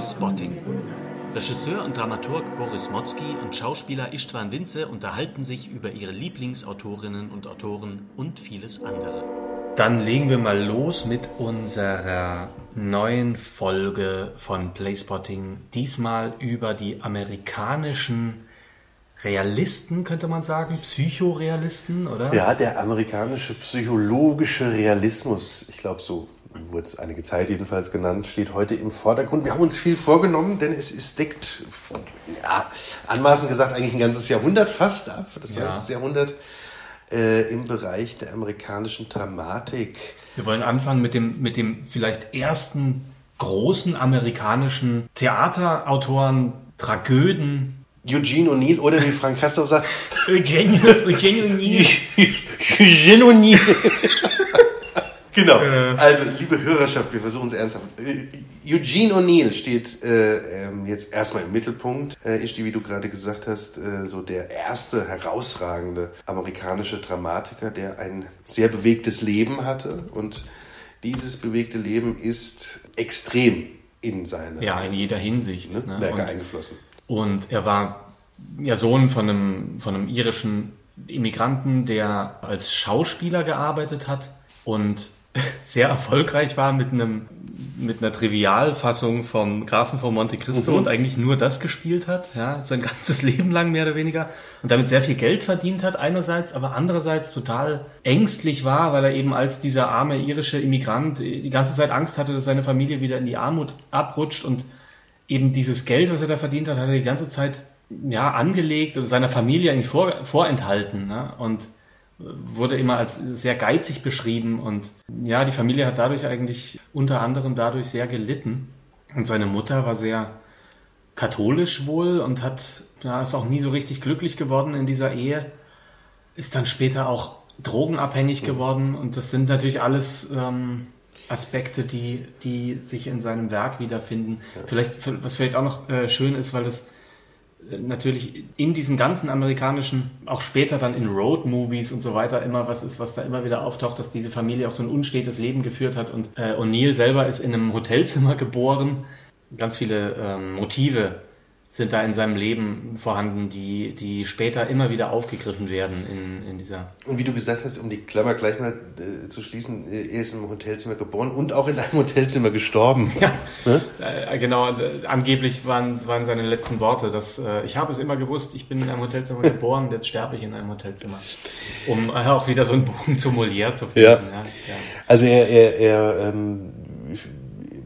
Playspotting. Regisseur und Dramaturg Boris Motzki und Schauspieler Istvan Winze unterhalten sich über ihre Lieblingsautorinnen und Autoren und vieles andere. Dann legen wir mal los mit unserer neuen Folge von Playspotting. Diesmal über die amerikanischen Realisten, könnte man sagen, Psychorealisten, oder? Ja, der amerikanische psychologische Realismus, ich glaube so wurde es einige Zeit jedenfalls genannt, steht heute im Vordergrund. Wir haben uns viel vorgenommen, denn es ist deckt, ja, anmaßend gesagt, eigentlich ein ganzes Jahrhundert fast ab, das ja. 20. Jahrhundert äh, im Bereich der amerikanischen Dramatik. Wir wollen anfangen mit dem, mit dem vielleicht ersten großen amerikanischen Theaterautoren, Tragöden, Eugene O'Neill oder wie Frank Castor sagt, Eugene, Eugene O'Neill. Eugene O'Neill. Genau. Äh. Also, liebe Hörerschaft, wir versuchen es ernsthaft. Äh, Eugene O'Neill steht äh, ähm, jetzt erstmal im Mittelpunkt. Äh, ist die, wie du gerade gesagt hast, äh, so der erste herausragende amerikanische Dramatiker, der ein sehr bewegtes Leben hatte. Und dieses bewegte Leben ist extrem in seine ja, in jeder Hinsicht ne, ne? Werke und, eingeflossen. Und er war ja Sohn von einem, von einem irischen Immigranten, der als Schauspieler gearbeitet hat und sehr erfolgreich war mit einem mit einer Trivialfassung vom Grafen von Monte Cristo mhm. und eigentlich nur das gespielt hat, ja, sein ganzes Leben lang mehr oder weniger und damit sehr viel Geld verdient hat einerseits, aber andererseits total ängstlich war, weil er eben als dieser arme irische Immigrant die ganze Zeit Angst hatte, dass seine Familie wieder in die Armut abrutscht und eben dieses Geld, was er da verdient hat, hat er die ganze Zeit ja angelegt und seiner Familie eigentlich vor, vorenthalten ne? und wurde immer als sehr geizig beschrieben und ja, die Familie hat dadurch eigentlich unter anderem dadurch sehr gelitten. Und seine Mutter war sehr katholisch wohl und hat, ja, ist auch nie so richtig glücklich geworden in dieser Ehe. Ist dann später auch drogenabhängig mhm. geworden und das sind natürlich alles ähm, Aspekte, die, die sich in seinem Werk wiederfinden. Ja. Vielleicht, was vielleicht auch noch äh, schön ist, weil das natürlich in diesen ganzen amerikanischen, auch später dann in Road-Movies und so weiter immer was ist, was da immer wieder auftaucht, dass diese Familie auch so ein unstetes Leben geführt hat und äh, O'Neill selber ist in einem Hotelzimmer geboren. Ganz viele ähm, Motive sind da in seinem Leben vorhanden, die, die später immer wieder aufgegriffen werden in, in dieser. Und wie du gesagt hast, um die Klammer gleich mal äh, zu schließen, äh, er ist im Hotelzimmer geboren und auch in einem Hotelzimmer gestorben. Ja, ne? äh, genau. Äh, angeblich waren, waren seine letzten Worte, dass äh, ich habe es immer gewusst, ich bin in einem Hotelzimmer geboren, jetzt sterbe ich in einem Hotelzimmer. Um äh, auch wieder so einen Bogen zu Molière zu finden. Ja. ja, ja. Also er, er, er ähm,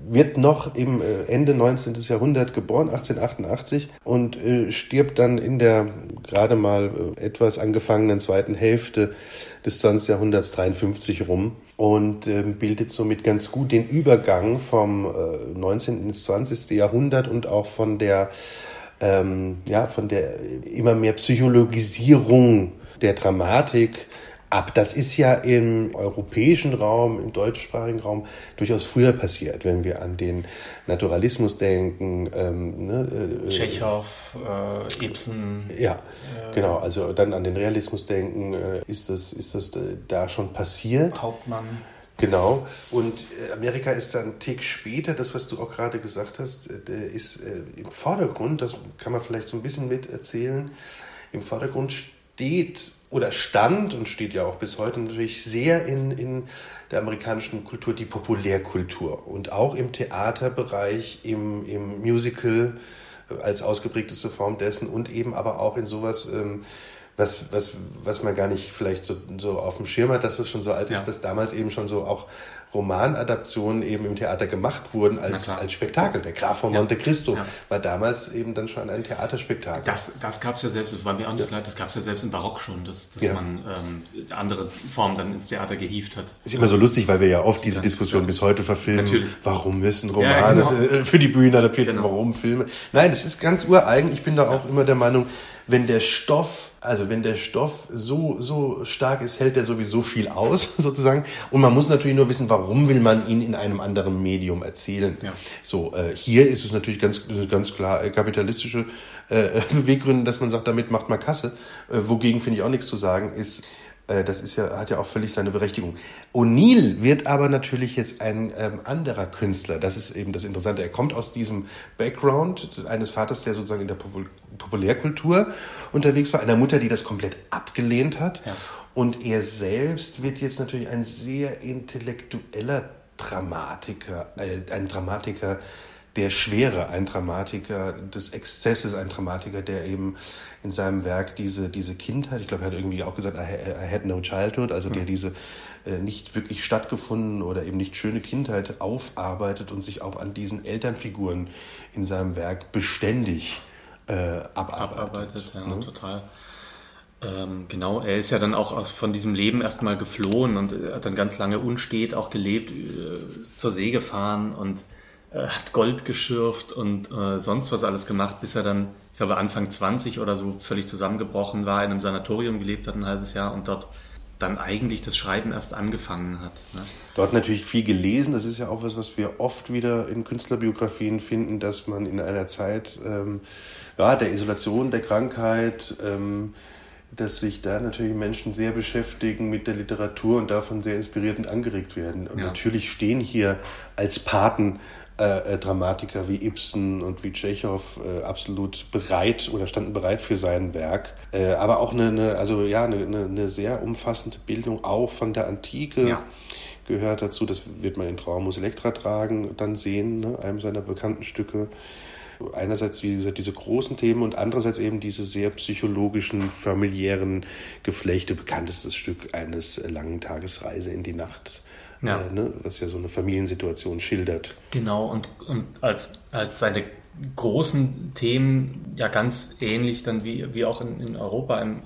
wird noch im äh, Ende 19. Jahrhundert geboren, 1888, und äh, stirbt dann in der gerade mal äh, etwas angefangenen zweiten Hälfte des 20. Jahrhunderts 53 rum und äh, bildet somit ganz gut den Übergang vom äh, 19. ins 20. Jahrhundert und auch von der ähm, ja von der immer mehr Psychologisierung der Dramatik ab. Das ist ja im europäischen Raum, im deutschsprachigen Raum durchaus früher passiert, wenn wir an den Naturalismus denken. Ähm, ne, äh, Tschechow, äh, Ibsen. Ja, äh, genau. Also dann an den Realismus denken, äh, ist das, ist das äh, da schon passiert? Hauptmann. Genau. Und äh, Amerika ist dann ein Tick später, das, was du auch gerade gesagt hast, ist im Vordergrund, das kann man vielleicht so ein bisschen mit erzählen, im Vordergrund steht oder stand und steht ja auch bis heute natürlich sehr in, in der amerikanischen Kultur, die Populärkultur und auch im Theaterbereich, im, im Musical äh, als ausgeprägteste Form dessen und eben aber auch in sowas, ähm, was, was, was man gar nicht vielleicht so, so auf dem Schirm hat, dass es schon so alt ist, ja. dass damals eben schon so auch Romanadaptionen eben im Theater gemacht wurden als, als Spektakel. Der Graf von ja. Monte Cristo ja. war damals eben dann schon ein Theaterspektakel. Das, das gab es ja selbst, das war mir auch nicht klar, das gab es ja selbst im Barock schon, dass, dass man ähm, andere Formen dann ins Theater gehievt hat. Ist immer so lustig, weil wir ja oft diese Diskussion bis heute verfilmen. Natürlich. Warum müssen Romane genau. Äh, für die Bühne adaptiert werden? Genau. Warum Filme? Nein, das ist ganz ureigen. Ich bin da auch immer der Meinung, wenn der Stoff also wenn der Stoff so, so stark ist, hält er sowieso viel aus, sozusagen. Und man muss natürlich nur wissen, warum will man ihn in einem anderen Medium erzählen. Ja. So, äh, hier ist es natürlich ganz, ganz klar äh, kapitalistische äh, Beweggründe, dass man sagt, damit macht man Kasse. Äh, wogegen finde ich auch nichts zu sagen, ist das ist ja, hat ja auch völlig seine Berechtigung. O'Neill wird aber natürlich jetzt ein ähm, anderer Künstler. Das ist eben das Interessante. Er kommt aus diesem Background eines Vaters, der sozusagen in der Popul Populärkultur unterwegs war, einer Mutter, die das komplett abgelehnt hat. Ja. Und er selbst wird jetzt natürlich ein sehr intellektueller Dramatiker, äh, ein Dramatiker der Schwere, ein Dramatiker des Exzesses, ein Dramatiker, der eben in seinem Werk diese, diese Kindheit, ich glaube, er hat irgendwie auch gesagt, I, had no childhood, also der mhm. diese äh, nicht wirklich stattgefunden oder eben nicht schöne Kindheit aufarbeitet und sich auch an diesen Elternfiguren in seinem Werk beständig äh, abarbeitet. Abarbeitet, ja, ne? total. Ähm, genau, er ist ja dann auch aus, von diesem Leben erstmal geflohen und hat dann ganz lange unstet auch gelebt, äh, zur See gefahren und äh, hat Gold geschürft und äh, sonst was alles gemacht, bis er dann, ich glaube, Anfang 20 oder so völlig zusammengebrochen war, in einem Sanatorium gelebt hat, ein halbes Jahr und dort dann eigentlich das Schreiben erst angefangen hat. Ne? Dort natürlich viel gelesen. Das ist ja auch was, was wir oft wieder in Künstlerbiografien finden, dass man in einer Zeit ähm, ja, der Isolation, der Krankheit, ähm, dass sich da natürlich Menschen sehr beschäftigen mit der Literatur und davon sehr inspiriert und angeregt werden. Und ja. natürlich stehen hier als Paten äh, äh, Dramatiker wie Ibsen und wie Tschechow äh, absolut bereit oder standen bereit für sein Werk. Äh, aber auch eine, eine, also ja, eine, eine, sehr umfassende Bildung auch von der Antike. Ja. Gehört dazu, das wird man in Traumus Elektra tragen, dann sehen, ne, einem seiner bekannten Stücke einerseits wie gesagt, diese großen Themen und andererseits eben diese sehr psychologischen, familiären Geflechte. Bekanntestes Stück eines langen Tagesreise in die Nacht ja. Äh, ne, was ja so eine Familiensituation schildert. Genau, und, und als, als seine großen Themen ja ganz ähnlich dann wie, wie auch in, in Europa im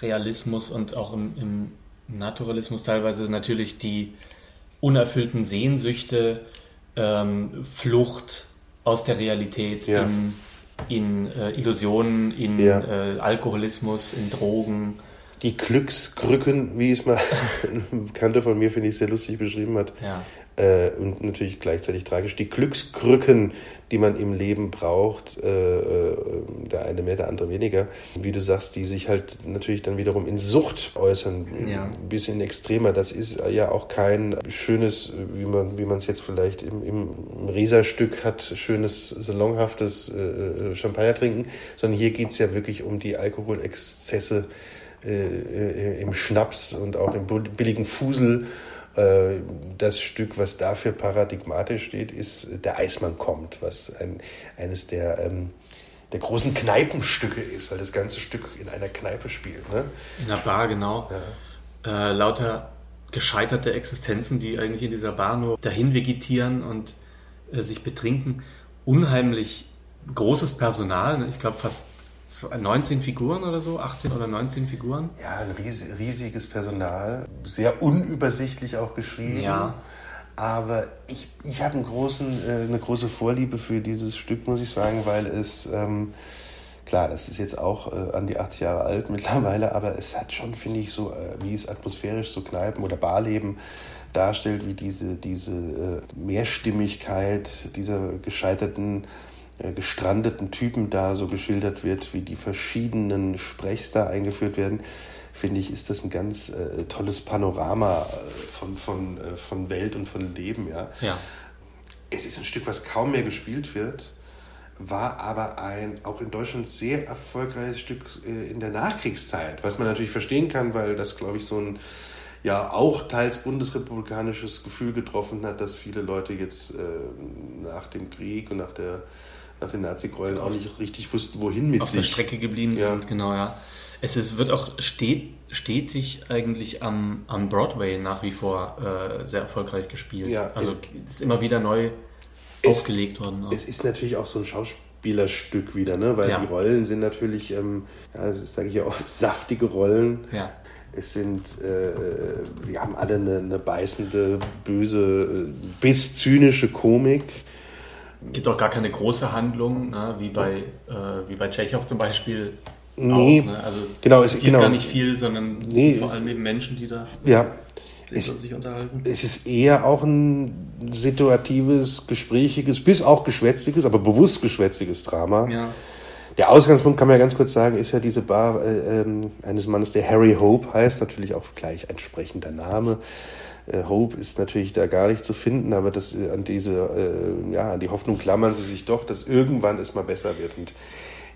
Realismus und auch im, im Naturalismus teilweise natürlich die unerfüllten Sehnsüchte, ähm, Flucht aus der Realität ja. in, in äh, Illusionen, in ja. äh, Alkoholismus, in Drogen die Glückskrücken, wie es mal ein Bekannter von mir, finde ich, sehr lustig beschrieben hat. Ja. Äh, und natürlich gleichzeitig tragisch. Die Glückskrücken, die man im Leben braucht, äh, äh, der eine mehr, der andere weniger, wie du sagst, die sich halt natürlich dann wiederum in Sucht äußern, ja. ein bisschen extremer. Das ist ja auch kein schönes, wie man wie man es jetzt vielleicht im, im Rieserstück hat, schönes, salonhaftes äh, äh Champagner trinken, sondern hier geht es ja wirklich um die Alkoholexzesse äh, im Schnaps und auch im billigen Fusel. Äh, das Stück, was dafür paradigmatisch steht, ist Der Eismann kommt, was ein, eines der, ähm, der großen Kneipenstücke ist, weil das ganze Stück in einer Kneipe spielt. Ne? In einer Bar, genau. Ja. Äh, lauter gescheiterte Existenzen, die eigentlich in dieser Bar nur dahin vegetieren und äh, sich betrinken. Unheimlich großes Personal, ne? ich glaube fast 19 Figuren oder so, 18 oder 19 Figuren. Ja, ein riesiges Personal, sehr unübersichtlich auch geschrieben. Ja. Aber ich, ich habe einen äh, eine große Vorliebe für dieses Stück, muss ich sagen, weil es, ähm, klar, das ist jetzt auch äh, an die 80 Jahre alt mittlerweile, aber es hat schon, finde ich, so, äh, wie es atmosphärisch so Kneipen- oder Barleben darstellt, wie diese, diese äh, Mehrstimmigkeit dieser gescheiterten gestrandeten Typen da so geschildert wird, wie die verschiedenen Sprechs da eingeführt werden, finde ich, ist das ein ganz äh, tolles Panorama äh, von, von, äh, von Welt und von Leben. Ja? ja. Es ist ein Stück, was kaum mehr gespielt wird, war aber ein auch in Deutschland sehr erfolgreiches Stück äh, in der Nachkriegszeit, was man natürlich verstehen kann, weil das, glaube ich, so ein ja auch teils bundesrepublikanisches Gefühl getroffen hat, dass viele Leute jetzt äh, nach dem Krieg und nach der nach den Nazi-Gräueln auch nicht richtig wussten, wohin mit auf sich. Auf der Strecke geblieben ja. sind, genau, ja. Es ist, wird auch stet, stetig eigentlich am, am Broadway nach wie vor äh, sehr erfolgreich gespielt. Ja, also es ist immer wieder neu es, aufgelegt worden. Auch. Es ist natürlich auch so ein Schauspielerstück wieder, ne? weil ja. die Rollen sind natürlich, ähm, ja, sage ich ja auch, saftige Rollen. Ja. Es sind, äh, wir haben alle eine, eine beißende, böse, äh, bis zynische Komik gibt auch gar keine große Handlung, ne? wie bei äh, wie bei Tschechow zum Beispiel. Nee, auch, ne? also genau, es ist genau. gar nicht viel, sondern nee, vor allem eben Menschen, die da ja, es, sich unterhalten. Es ist eher auch ein situatives, gesprächiges, bis auch geschwätziges, aber bewusst geschwätziges Drama. Ja. Der Ausgangspunkt, kann man ja ganz kurz sagen, ist ja diese Bar äh, ähm, eines Mannes, der Harry Hope heißt, natürlich auch gleich entsprechender Name. Äh, Hope ist natürlich da gar nicht zu finden, aber das, äh, an diese, äh, ja, an die Hoffnung klammern sie sich doch, dass irgendwann es mal besser wird. Und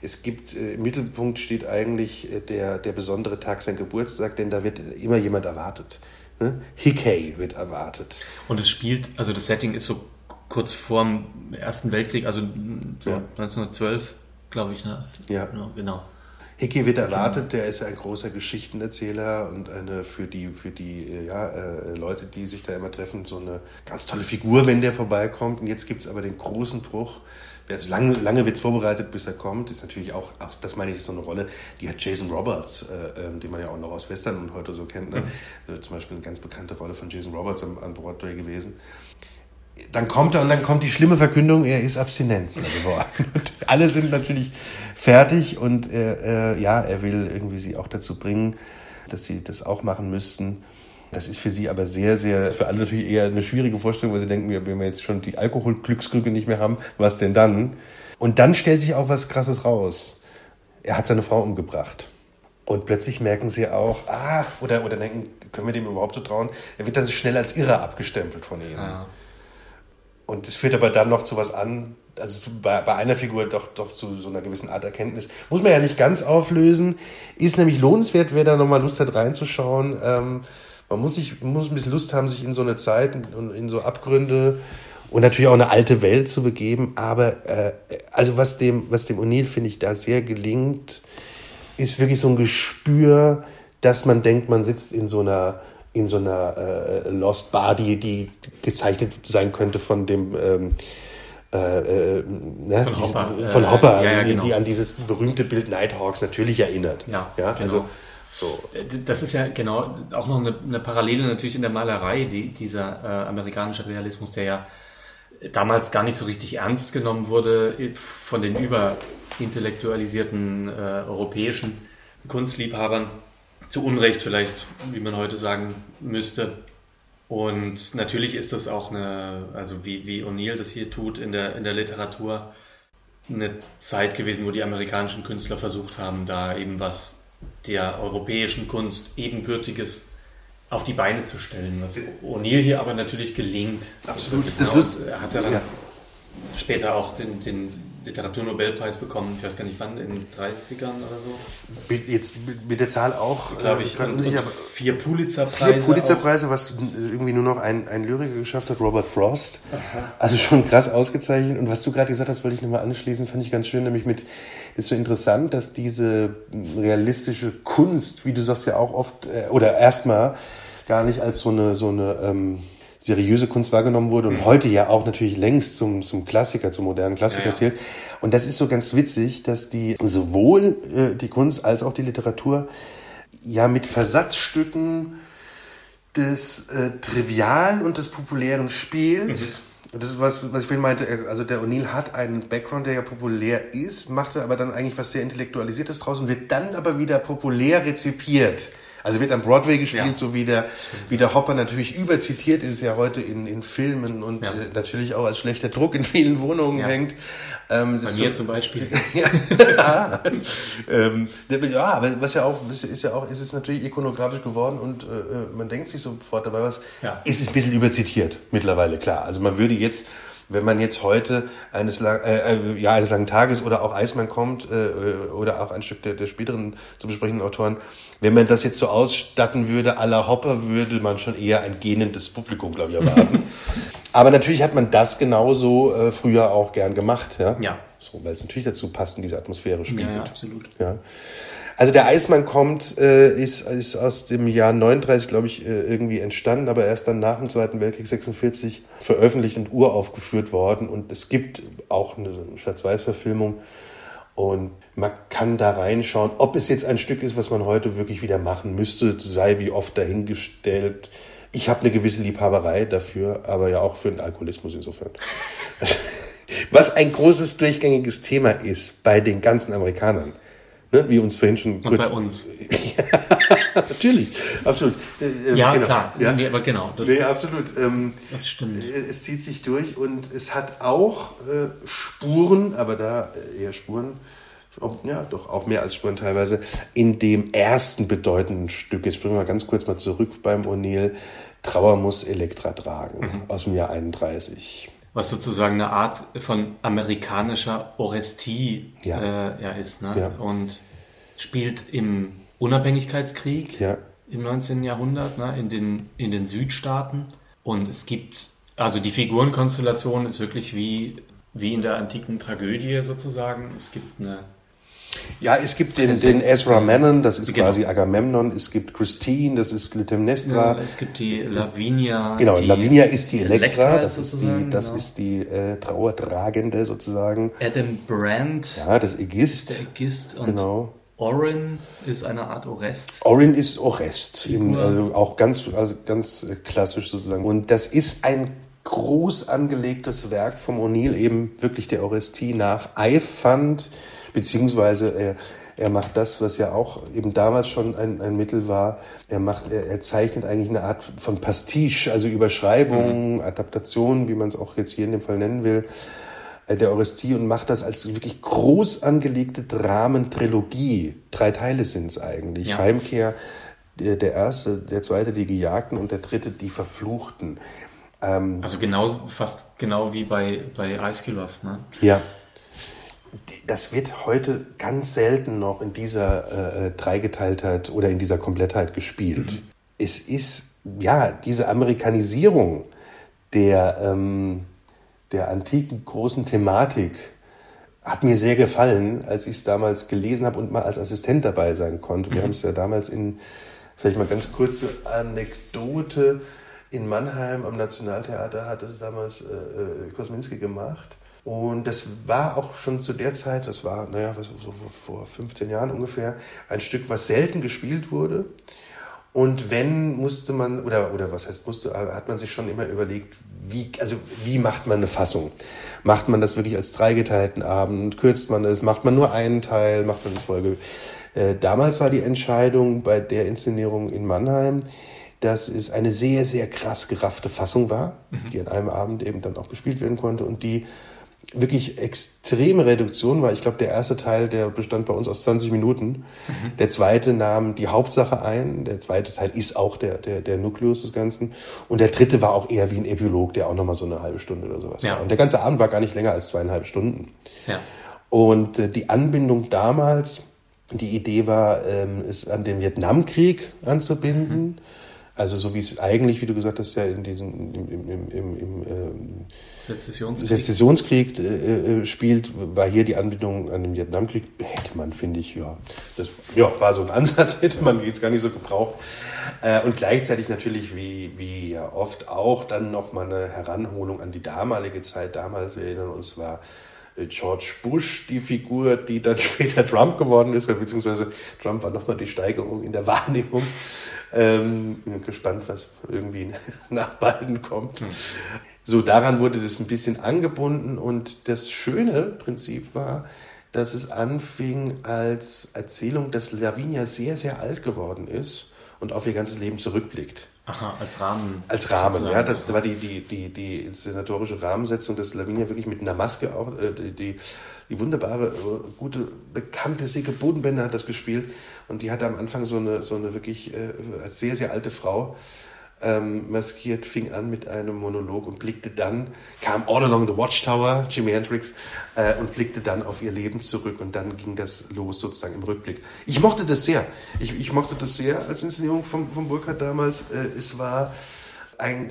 es gibt, im Mittelpunkt steht eigentlich der, der besondere Tag, sein Geburtstag, denn da wird immer jemand erwartet. Ne? Hickey wird erwartet. Und es spielt, also das Setting ist so kurz vor dem Ersten Weltkrieg, also so Ja. 1912, glaube ich. Ne? Ja. Genau. Hickey wird erwartet, der ist ein großer Geschichtenerzähler und eine für die, für die äh, ja, äh, Leute, die sich da immer treffen, so eine ganz tolle Figur, wenn der vorbeikommt. Und jetzt gibt's aber den großen Bruch. Jetzt lange, lange wird's vorbereitet, bis er kommt. Ist natürlich auch, auch, das meine ich, ist so eine Rolle, die hat Jason Roberts, äh, ähm, den man ja auch noch aus Western und heute so kennt. Ne? Äh, Zum Beispiel eine ganz bekannte Rolle von Jason Roberts am, an Broadway gewesen. Dann kommt er und dann kommt die schlimme Verkündung, er ist Abstinenz geworden. Und alle sind natürlich fertig und er, äh, ja, er will irgendwie sie auch dazu bringen, dass sie das auch machen müssten. Das ist für sie aber sehr, sehr, für alle natürlich eher eine schwierige Vorstellung, weil sie denken, wenn wir jetzt schon die Alkoholglückskrücke nicht mehr haben, was denn dann? Und dann stellt sich auch was Krasses raus. Er hat seine Frau umgebracht. Und plötzlich merken sie auch, ah, oder, oder denken, können wir dem überhaupt so trauen? Er wird dann schnell als Irrer abgestempelt von ihnen. Ja. Und es führt aber dann noch zu was an, also bei, bei einer Figur doch, doch zu so einer gewissen Art Erkenntnis. Muss man ja nicht ganz auflösen. Ist nämlich lohnenswert, wer da nochmal Lust hat reinzuschauen. Ähm, man muss, sich, muss ein bisschen Lust haben, sich in so eine Zeit und in so Abgründe und natürlich auch eine alte Welt zu begeben. Aber äh, also was dem, was dem O'Neill, finde ich, da sehr gelingt, ist wirklich so ein Gespür, dass man denkt, man sitzt in so einer in so einer äh, Lost Bar, die, die gezeichnet sein könnte von dem ähm, äh, äh, ne? Von Hopper, Diesen- von äh, Hopper, ja, ja, die, genau. die an dieses berühmte Bild Nighthawks natürlich erinnert. Ja, ja genau. also so. Das ist ja genau auch noch eine, eine Parallele natürlich in der Malerei, die, dieser äh, amerikanische Realismus, der ja damals gar nicht so richtig ernst genommen wurde von den überintellektualisierten äh, europäischen Kunstliebhabern. Zu Unrecht vielleicht, wie man heute sagen müsste. Und natürlich ist das auch eine, also wie, wie O'Neill das hier tut in der, in der Literatur, eine Zeit gewesen, wo die amerikanischen Künstler versucht haben, da eben was der europäischen Kunst ebenbürtiges auf die Beine zu stellen, was O'Neill hier aber natürlich gelingt. Absolut. Das Lust- er hat ja dann ja. später auch den, den Literaturnobelpreis bekommen, ich weiß gar nicht wann, in den 30ern oder so, Mit, jetzt mit, mit der Zahl auch, glaube äh, ich. gerade Und, unsicher, und vier Pulitzerpreise. Vier auch. Pulitzerpreise, was irgendwie nur noch ein, ein Lyriker geschafft hat, Robert Frost. Also schon krass ausgezeichnet. Und was du gerade gesagt hast, wollte ich nochmal anschließen, fand ich ganz schön, nämlich mit, ist so interessant, dass diese realistische Kunst, wie du sagst ja auch oft, äh, oder erstmal gar nicht als so eine, so eine ähm, seriöse Kunst wahrgenommen wurde und heute ja auch natürlich längst zum, zum Klassiker, zum modernen Klassiker Ja, ja. zählt. Und das ist so ganz witzig, dass die sowohl äh, die Kunst als auch die Literatur ja mit Versatzstücken des äh, Trivialen und des Populären spielt. Und das ist was, was ich vorhin meinte, er- also der O'Neill hat einen Background, der ja populär ist, macht aber dann eigentlich was sehr Intellektualisiertes draus und wird dann aber wieder populär rezipiert. Also wird am Broadway gespielt, Ja. so wie der, wie der Hopper natürlich überzitiert ist ja heute in, in Filmen und Ja. äh, natürlich auch als schlechter Druck in vielen Wohnungen Ja. hängt. Ähm, Bei mir so- zum Beispiel. ja. ähm, ja, aber was ja auch, ist ja auch, es ist natürlich ikonografisch geworden und äh, äh, man denkt sich sofort dabei was. Ja. Es ist ein bisschen überzitiert mittlerweile, klar. Also man würde jetzt, wenn man jetzt heute eines, lang, äh, äh, ja, eines langen Tages oder auch Eismann kommt äh, äh, oder auch ein Stück der, der späteren zu besprechenden Autoren, wenn man das jetzt so ausstatten würde, la Hopper, würde man schon eher ein gähnendes Publikum, glaube ich, erwarten. Aber natürlich hat man das genauso äh, früher auch gern gemacht, ja. Ja. So, weil es natürlich dazu passt, diese Atmosphäre spielt. Ja, ja, absolut. Ja. Also der Eismann kommt, äh, ist, ist aus dem Jahr 39, glaube ich, äh, irgendwie entstanden, aber erst dann nach dem Zweiten Weltkrieg 46 veröffentlicht und uraufgeführt worden. Und es gibt auch eine Schwarz-Weiß-Verfilmung. Und man kann da reinschauen, ob es jetzt ein Stück ist, was man heute wirklich wieder machen müsste, sei wie oft dahingestellt. Ich habe eine gewisse Liebhaberei dafür, aber ja auch für den Alkoholismus insofern. Was ein großes durchgängiges Thema ist bei den ganzen Amerikanern. Ne, wie uns vorhin schon Und bei uns. Natürlich, absolut. Äh, äh, Ja, genau. klar. Ja. Nee, aber genau. Das, Nee, absolut. Ähm, das stimmt. äh, es zieht sich durch und es hat auch äh, Spuren, aber da äh, eher Spuren ja, doch auch mehr als Spuren teilweise, in dem ersten bedeutenden Stück, jetzt springen wir ganz kurz mal zurück beim O'Neill, Trauer muss Elektra tragen, mhm. aus dem Jahr 31. Was sozusagen eine Art von amerikanischer Orestie ja. Äh, ja ist, ne? Ja. Und spielt im Unabhängigkeitskrieg ja. im 19. Jahrhundert, ne? in, den, in den Südstaaten. Und es gibt, also die Figurenkonstellation ist wirklich wie, wie in der antiken Tragödie sozusagen. Es gibt eine ja, es gibt den, den Ezra Manon, das ist genau. quasi Agamemnon. Es gibt Christine, das ist Clytemnestra. Ja, es gibt die Lavinia. Genau, Lavinia ist die Elektra, Elektra das ist die, das genau. ist die äh, Trauertragende sozusagen. Adam Brandt. Ja, das Ägist. Der Ägist und genau. Orin ist eine Art Orest. Orin ist Orest, in, also auch ganz, also ganz klassisch sozusagen. Und das ist ein groß angelegtes Werk vom O'Neill, eben wirklich der Orestie nach Eifand beziehungsweise er, er macht das, was ja auch eben damals schon ein, ein Mittel war. Er macht, er, er zeichnet eigentlich eine Art von Pastiche, also Überschreibung, mhm. Adaptation, wie man es auch jetzt hier in dem Fall nennen will, äh, der Orestie und macht das als wirklich groß angelegte Dramentrilogie. Drei Teile sind es eigentlich. Ja. Heimkehr, der, der erste, der zweite die Gejagten und der dritte die Verfluchten. Ähm, also genau, fast genau wie bei, bei Aeschylus, ne? Ja das wird heute ganz selten noch in dieser äh, Dreigeteiltheit oder in dieser Komplettheit gespielt. Mhm. Es ist, ja, diese Amerikanisierung der, ähm, der antiken großen Thematik hat mir sehr gefallen, als ich es damals gelesen habe und mal als Assistent dabei sein konnte. Wir mhm. haben es ja damals in, vielleicht mal ganz kurze Anekdote, in Mannheim am Nationaltheater hat es damals äh, äh Kosminski gemacht. Und das war auch schon zu der Zeit, das war, naja, so vor 15 Jahren ungefähr, ein Stück, was selten gespielt wurde. Und wenn musste man, oder, oder was heißt musste, hat man sich schon immer überlegt, wie, also wie macht man eine Fassung? Macht man das wirklich als dreigeteilten Abend? Kürzt man das? Macht man nur einen Teil? Macht man das Folge? Äh, damals war die Entscheidung bei der Inszenierung in Mannheim, dass es eine sehr, sehr krass geraffte Fassung war, mhm. die an einem Abend eben dann auch gespielt werden konnte und die wirklich extreme Reduktion war. Ich glaube, der erste Teil, der bestand bei uns aus 20 Minuten. Mhm. Der zweite nahm die Hauptsache ein. Der zweite Teil ist auch der, der, der Nukleus des Ganzen. Und der dritte war auch eher wie ein Epilog, der auch nochmal so eine halbe Stunde oder sowas ja. war. Und der ganze Abend war gar nicht länger als zweieinhalb Stunden. Ja. Und äh, die Anbindung damals, die Idee war, ähm, es an den Vietnamkrieg anzubinden. Mhm. Also so wie es eigentlich, wie du gesagt hast, ja in diesem im, im, im, im, ähm, Sezessionskrieg, Sezessionskrieg äh, äh, spielt, war hier die Anbindung an den Vietnamkrieg. Hätte man, finde ich, ja. Das ja, war so ein Ansatz, hätte man jetzt gar nicht so gebraucht. Äh, und gleichzeitig natürlich, wie, wie ja oft auch, dann nochmal eine Heranholung an die damalige Zeit. Damals, wir erinnern uns, war äh, George Bush die Figur, die dann später Trump geworden ist, beziehungsweise Trump war nochmal die Steigerung in der Wahrnehmung. Ähm, bin gespannt, was irgendwie nach Biden kommt. Hm. So, daran wurde das ein bisschen angebunden und das schöne Prinzip war, dass es anfing als Erzählung, dass Lavinia sehr, sehr alt geworden ist und auf ihr ganzes Leben zurückblickt. Aha, als Rahmen. Als Rahmen, ja. Das war die, die, die, die inszenatorische Rahmensetzung, dass Lavinia wirklich mit einer Maske auch, äh, die, die, wunderbare, äh, gute, bekannte Silke Bodenbender hat das gespielt und die hatte am Anfang so eine, so eine wirklich äh, sehr, sehr alte Frau ähm, maskiert, fing an mit einem Monolog und blickte dann, kam All Along the Watchtower, Jimi Hendrix, äh, und blickte dann auf ihr Leben zurück und dann ging das los sozusagen im Rückblick. Ich mochte das sehr. Ich, ich mochte das sehr als Inszenierung von, von Burkhardt damals. Äh, es war ein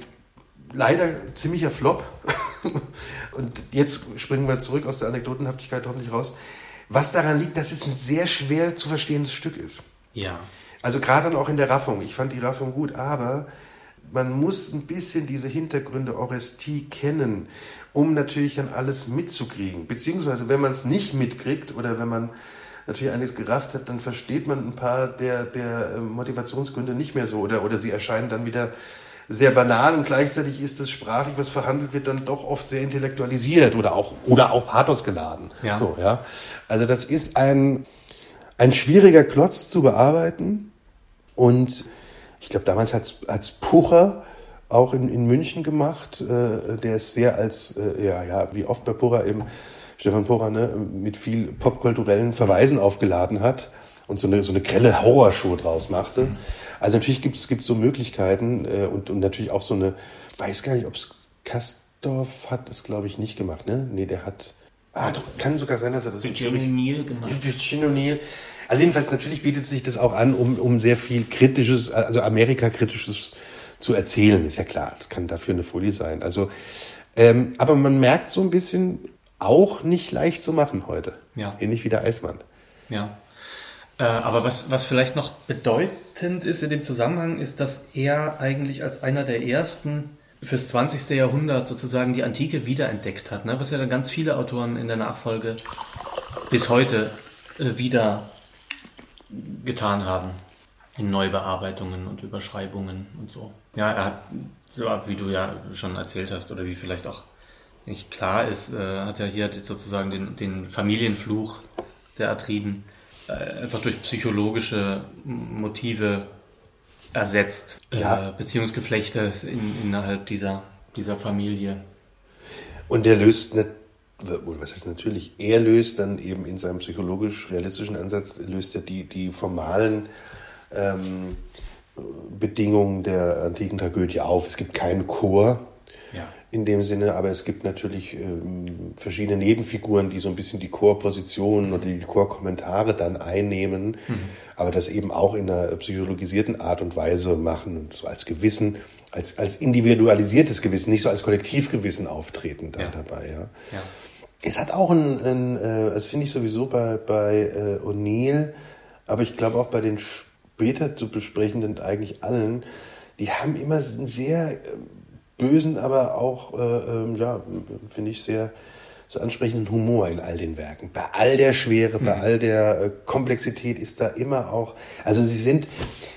leider ziemlicher Flop. und jetzt springen wir zurück aus der Anekdotenhaftigkeit hoffentlich raus. Was daran liegt, dass es ein sehr schwer zu verstehendes Stück ist. Ja. Also gerade dann auch in der Raffung. Ich fand die Raffung gut, aber man muss ein bisschen diese Hintergründe Orestie kennen, um natürlich dann alles mitzukriegen. Beziehungsweise, wenn man es nicht mitkriegt oder wenn man natürlich einiges gerafft hat, dann versteht man ein paar der, der ähm, Motivationsgründe nicht mehr so oder, oder sie erscheinen dann wieder sehr banal und gleichzeitig ist das sprachlich, was verhandelt wird, dann doch oft sehr intellektualisiert oder auch, oder auch pathosgeladen. Ja. So, ja. Also das ist ein, ein schwieriger Klotz zu bearbeiten und ich glaube, damals hat es Pucher auch in, in München gemacht, äh, der ist sehr als, äh, ja, ja, wie oft bei Pucher eben Stefan Pocher, ne, mit viel popkulturellen Verweisen aufgeladen hat und so eine, so eine grelle Horrorshow draus machte. Mhm. Also natürlich gibt es so Möglichkeiten äh, und, und natürlich auch so eine, weiß gar nicht, ob es Kastorf hat es, glaube ich, nicht gemacht, ne? Nee, der hat, ah, doch, kann sogar sein, dass er das Eugene O'Neill gemacht O'Neill. Also jedenfalls natürlich bietet sich das auch an, um, um sehr viel kritisches, also Amerika-kritisches zu erzählen, ist ja klar. Das kann dafür eine Folie sein. Also, ähm, aber man merkt so ein bisschen, auch nicht leicht zu machen heute. Ja. Ähnlich wie der Eismann. Ja. Äh, aber was, was vielleicht noch bedeutend ist in dem Zusammenhang, ist, dass er eigentlich als einer der ersten fürs 20. Jahrhundert sozusagen die Antike wiederentdeckt hat, ne? was ja dann ganz viele Autoren in der Nachfolge bis heute äh, wieder getan haben. In Neubearbeitungen und Überschreibungen und so. Ja, er hat, so wie du ja schon erzählt hast, oder wie vielleicht auch nicht klar ist, äh, hat er hier sozusagen den, den Familienfluch der Atriden einfach durch psychologische Motive ersetzt. Äh, ja. Äh, Beziehungsgeflechte in, innerhalb dieser, dieser Familie. Und er löst nicht, was heißt natürlich, er löst dann eben in seinem psychologisch-realistischen Ansatz, löst er die, die formalen ähm, Bedingungen der antiken Tragödie auf. Es gibt keinen Chor, in dem Sinne, aber es gibt natürlich ähm, verschiedene Nebenfiguren, die so ein bisschen die Chorpositionen oder die Chorkommentare dann einnehmen, mhm. aber das eben auch in einer psychologisierten Art und Weise machen und so als Gewissen, als, als individualisiertes Gewissen, nicht so als Kollektivgewissen auftreten da ja. dabei. Ja. ja. Es hat auch ein, ein äh, das finde ich sowieso bei, bei äh, O'Neill, aber ich glaube auch bei den später zu besprechenden eigentlich allen, die haben immer ein sehr äh, bösen, aber auch, äh, äh, ja, finde ich sehr, so ansprechenden Humor in all den Werken. Bei all der Schwere, mhm. bei all der äh, Komplexität ist da immer auch, also sie sind,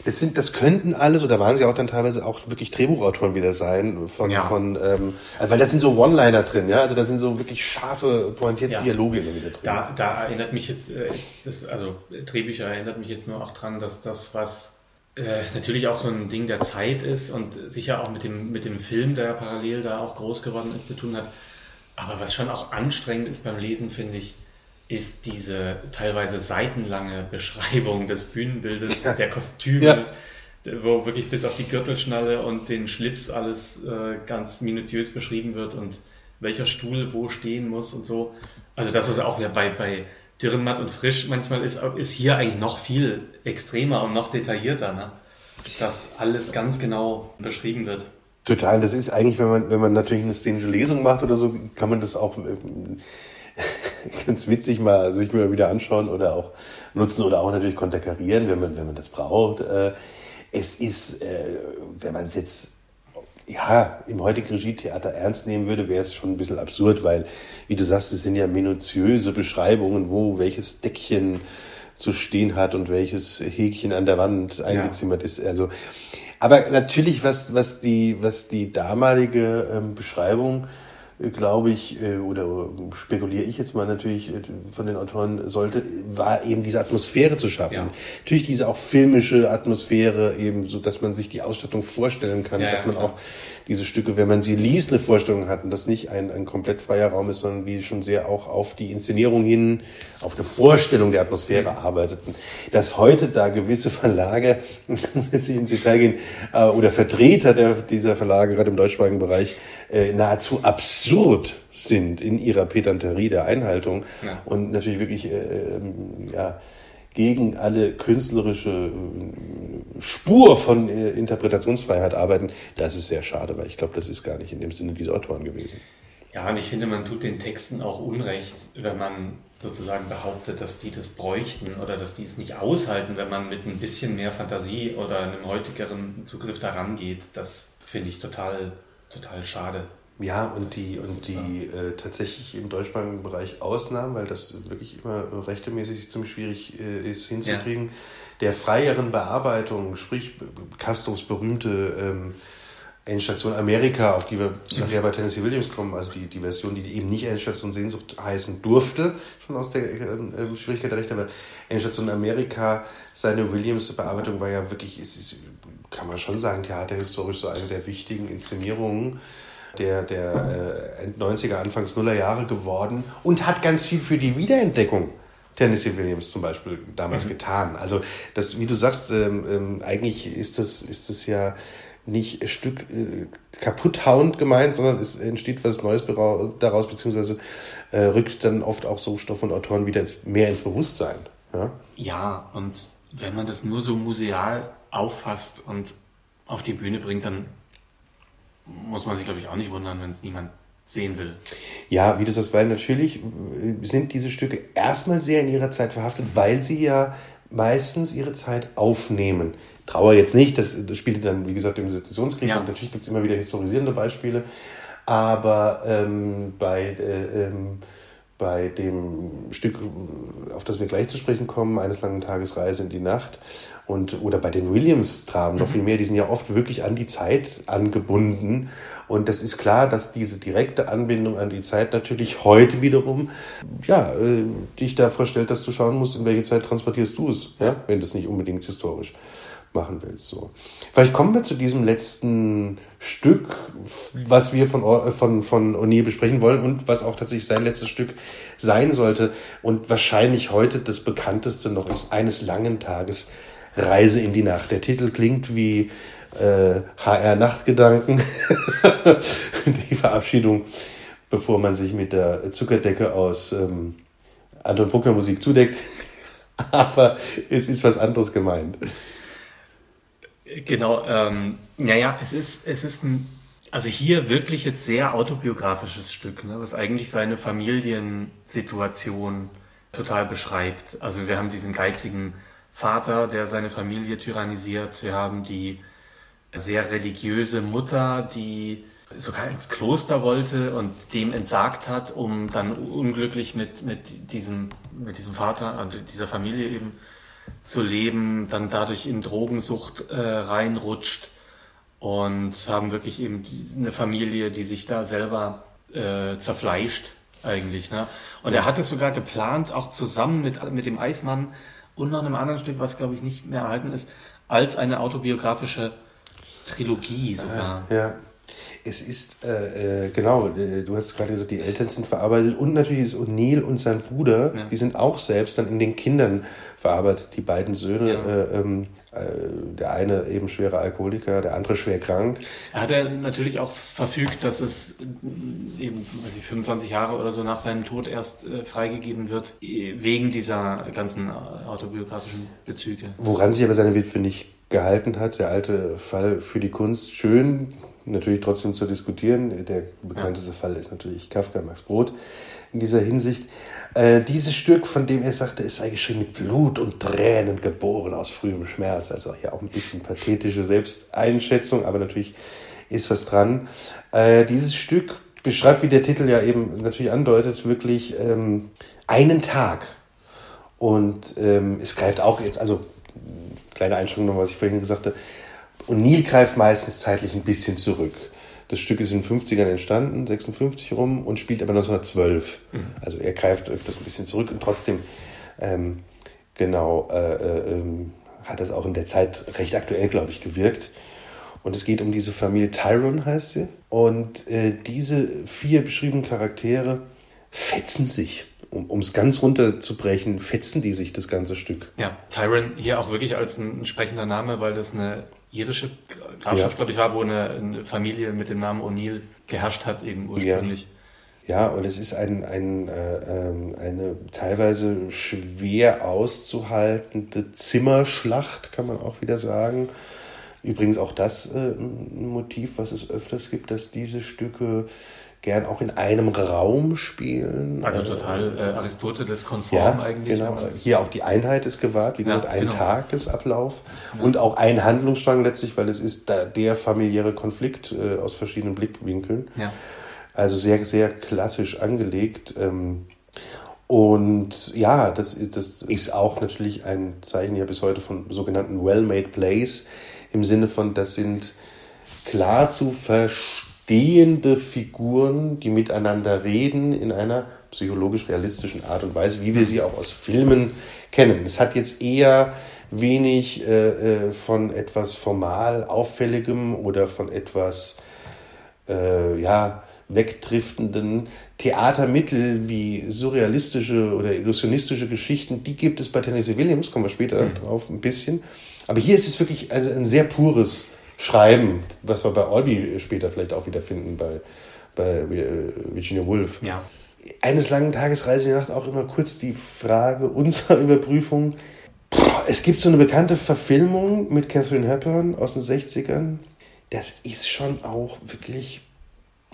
das sind, das könnten alles, oder waren sie auch dann teilweise auch wirklich Drehbuchautoren wieder sein, von, ja. von, ähm, also weil da sind so One-Liner drin, ja, also da sind so wirklich scharfe, pointierte ja. Dialoge immer wieder drin. Da, da erinnert mich jetzt, äh, das, also Drehbücher erinnert mich jetzt nur auch dran, dass das, was äh, natürlich auch so ein Ding der Zeit ist und sicher auch mit dem, mit dem Film, der parallel da auch groß geworden ist, zu tun hat. Aber was schon auch anstrengend ist beim Lesen, finde ich, ist diese teilweise seitenlange Beschreibung des Bühnenbildes, ja. der Kostüme, ja. wo wirklich bis auf die Gürtelschnalle und den Schlips alles äh, ganz minutiös beschrieben wird und welcher Stuhl wo stehen muss und so. Also das ist auch ja bei, bei Dürrenmatt und frisch manchmal ist, ist hier eigentlich noch viel extremer und noch detaillierter, ne? dass alles ganz genau beschrieben wird. Total, das ist eigentlich, wenn man, wenn man natürlich eine szenische Lesung macht oder so, kann man das auch äh, ganz witzig mal sich mal wieder anschauen oder auch nutzen oder auch natürlich konterkarieren, wenn man, wenn man das braucht. Äh, es ist, äh, wenn man es jetzt ja, im heutigen Regietheater ernst nehmen würde, wäre es schon ein bisschen absurd, weil, wie du sagst, es sind ja minutiöse Beschreibungen, wo welches Deckchen zu stehen hat und welches Häkchen an der Wand eingezimmert ja. ist. Also, aber natürlich, was, was die, was die damalige ähm, Beschreibung glaube ich, äh, oder spekuliere ich jetzt mal natürlich äh, von den Autoren sollte, war eben diese Atmosphäre zu schaffen. Ja. Natürlich diese auch filmische Atmosphäre, eben so, dass man sich die Ausstattung vorstellen kann, ja, dass man auch diese Stücke, wenn man sie liest, eine Vorstellung hat und das nicht ein, ein komplett freier Raum ist, sondern wie schon sehr auch auf die Inszenierung hin, auf eine Vorstellung der Atmosphäre arbeiteten. Dass heute da gewisse Verlage, jetzt ins Detail gehen, äh, oder Vertreter der, dieser Verlage, gerade im deutschsprachigen Bereich, äh, nahezu absurd sind in ihrer Pedanterie der Einhaltung ja. und natürlich wirklich äh, ähm, ja, gegen alle künstlerische äh, Spur von äh, Interpretationsfreiheit arbeiten, das ist sehr schade, weil ich glaube, das ist gar nicht in dem Sinne dieser Autoren gewesen. Ja, und ich finde, man tut den Texten auch Unrecht, wenn man sozusagen behauptet, dass die das bräuchten oder dass die es nicht aushalten, wenn man mit ein bisschen mehr Fantasie oder einem heutigeren Zugriff daran geht. Das finde ich total, total schade. Ja, und die, und die äh, tatsächlich im deutschsprachigen Bereich Ausnahmen, weil das wirklich immer rechtemäßig ziemlich schwierig äh, ist hinzukriegen, ja. der freieren Bearbeitung, sprich Castros berühmte ähm, Endstation Amerika, auf die wir nachher bei Tennessee Williams kommen, also die, die Version, die eben nicht Endstation Sehnsucht heißen durfte, schon aus der äh, äh Schwierigkeit der Rechte, aber Endstation Amerika, seine Williams-Bearbeitung war ja wirklich, ist, ist, kann man schon sagen, theaterhistorisch so eine der wichtigen Inszenierungen der, der äh, End 90er, Anfangs Nuller Jahre geworden und hat ganz viel für die Wiederentdeckung Tennessee Williams zum Beispiel damals mhm. getan. Also das, wie du sagst, ähm, ähm, eigentlich ist das, ist das ja nicht ein Stück äh, kaputthauend gemeint, sondern es entsteht was Neues daraus, beziehungsweise äh, rückt dann oft auch so Stoff und Autoren wieder ins, mehr ins Bewusstsein. Ja? ja, und wenn man das nur so museal auffasst und auf die Bühne bringt, dann muss man sich, glaube ich, auch nicht wundern, wenn es niemand sehen will. Ja, wie du sagst, weil natürlich sind diese Stücke erstmal sehr in ihrer Zeit verhaftet, weil sie ja meistens ihre Zeit aufnehmen. Trauer jetzt nicht, das, das spielte dann, wie gesagt, im Sezessionskrieg ja. und natürlich gibt es immer wieder historisierende Beispiele, aber ähm, bei, äh, ähm, bei dem Stück, auf das wir gleich zu sprechen kommen, eines langen Tages Reise in die Nacht, und, oder bei den Williams-Dramen mhm. noch viel mehr, die sind ja oft wirklich an die Zeit angebunden. Und das ist klar, dass diese direkte Anbindung an die Zeit natürlich heute wiederum, ja, äh, dich davor stellt, dass du schauen musst, in welche Zeit transportierst du es, ja, wenn das nicht unbedingt historisch machen willst. So. Vielleicht kommen wir zu diesem letzten Stück, was wir von, von, von O'Neill besprechen wollen und was auch tatsächlich sein letztes Stück sein sollte und wahrscheinlich heute das bekannteste noch ist, eines langen Tages Reise in die Nacht. Der Titel klingt wie äh, HR Nachtgedanken, die Verabschiedung, bevor man sich mit der Zuckerdecke aus ähm, Anton Bruckner Musik zudeckt. Aber es ist was anderes gemeint. Genau, ähm, naja, es ist, es ist ein, also hier wirklich jetzt sehr autobiografisches Stück, ne, was eigentlich seine Familiensituation total beschreibt. Also wir haben diesen geizigen Vater, der seine Familie tyrannisiert. Wir haben die sehr religiöse Mutter, die sogar ins Kloster wollte und dem entsagt hat, um dann unglücklich mit, mit, diesem, mit diesem Vater, also dieser Familie eben zu leben, dann dadurch in Drogensucht äh, reinrutscht und haben wirklich eben eine Familie, die sich da selber äh, zerfleischt eigentlich. Ne? Und er hat es sogar geplant, auch zusammen mit, mit dem Eismann und noch einem anderen Stück, was glaube ich nicht mehr erhalten ist, als eine autobiografische Trilogie sogar. Ja, ja. Es ist, äh, äh, genau, äh, du hast gerade gesagt, die Eltern sind verarbeitet und natürlich ist O'Neill und sein Bruder, ja. die sind auch selbst dann in den Kindern verarbeitet. Die beiden Söhne, ja. äh, ähm, äh, der eine eben schwerer Alkoholiker, der andere schwer krank. Er hat ja natürlich auch verfügt, dass es eben weiß ich, 25 Jahre oder so nach seinem Tod erst äh, freigegeben wird, wegen dieser ganzen autobiografischen Bezüge. Woran sich aber seine Witwe nicht gehalten hat, der alte Fall für die Kunst, schön, natürlich trotzdem zu diskutieren. Der bekannteste ja. Fall ist natürlich Kafka, Max Brot in dieser Hinsicht. Äh, dieses Stück, von dem er sagte, es sei geschrieben mit Blut und Tränen geboren aus frühem Schmerz. Also hier auch ein bisschen pathetische Selbsteinschätzung, aber natürlich ist was dran. Äh, dieses Stück beschreibt, wie der Titel ja eben natürlich andeutet, wirklich ähm, einen Tag. Und ähm, es greift auch jetzt, also kleine Einschränkung, was ich vorhin gesagt habe, und Neil greift meistens zeitlich ein bisschen zurück. Das Stück ist in den 50ern entstanden, 56 rum, und spielt aber 1912. Mhm. Also er greift öfters ein bisschen zurück und trotzdem, ähm, genau, äh, äh, ähm, hat das auch in der Zeit recht aktuell, glaube ich, gewirkt. Und es geht um diese Familie Tyrone, heißt sie. Und äh, diese vier beschriebenen Charaktere fetzen sich. Um es ganz runterzubrechen, fetzen die sich das ganze Stück. Ja, Tyrone hier auch wirklich als ein sprechender Name, weil das eine irische Grafschaft, ja. glaube ich, war, wo eine, eine, Familie mit dem Namen O'Neill geherrscht hat, eben ursprünglich. Ja. ja und es ist ein, ein, äh, ähm, eine teilweise schwer auszuhaltende Zimmerschlacht, kann man auch wieder sagen. Übrigens auch das äh, ein Motiv, was es öfters gibt, dass diese Stücke gern auch in einem Raum spielen. Also total äh, Aristoteles-konform ja, eigentlich. Genau. Hier auch die Einheit ist gewahrt, wie gesagt, ja, ein genau. Tagesablauf ja. und auch ein Handlungsstrang letztlich, weil es ist der familiäre Konflikt äh, aus verschiedenen Blickwinkeln. Ja. Also sehr, sehr klassisch angelegt. Ähm, und ja, das ist, das ist auch natürlich ein Zeichen ja bis heute von sogenannten well-made plays, im Sinne von, das sind klar zu verstehen stehende Figuren, die miteinander reden in einer psychologisch realistischen Art und Weise, wie wir sie auch aus Filmen kennen. Es hat jetzt eher wenig äh, äh von etwas formal auffälligem oder von etwas äh, ja, wegdriftenden Theatermittel wie surrealistische oder illusionistische Geschichten, die gibt es bei Tennessee Williams, kommen wir später mhm. drauf ein bisschen. Aber hier ist es wirklich also ein sehr pures Schreiben, was wir bei Olby später vielleicht auch wieder finden, bei, bei äh, Virginia Woolf. Ja. Eines langen Tages Reise in die Nacht auch immer kurz die Frage unserer Überprüfung. Es gibt so eine bekannte Verfilmung mit Catherine Hepburn aus den 60ern. Das ist schon auch wirklich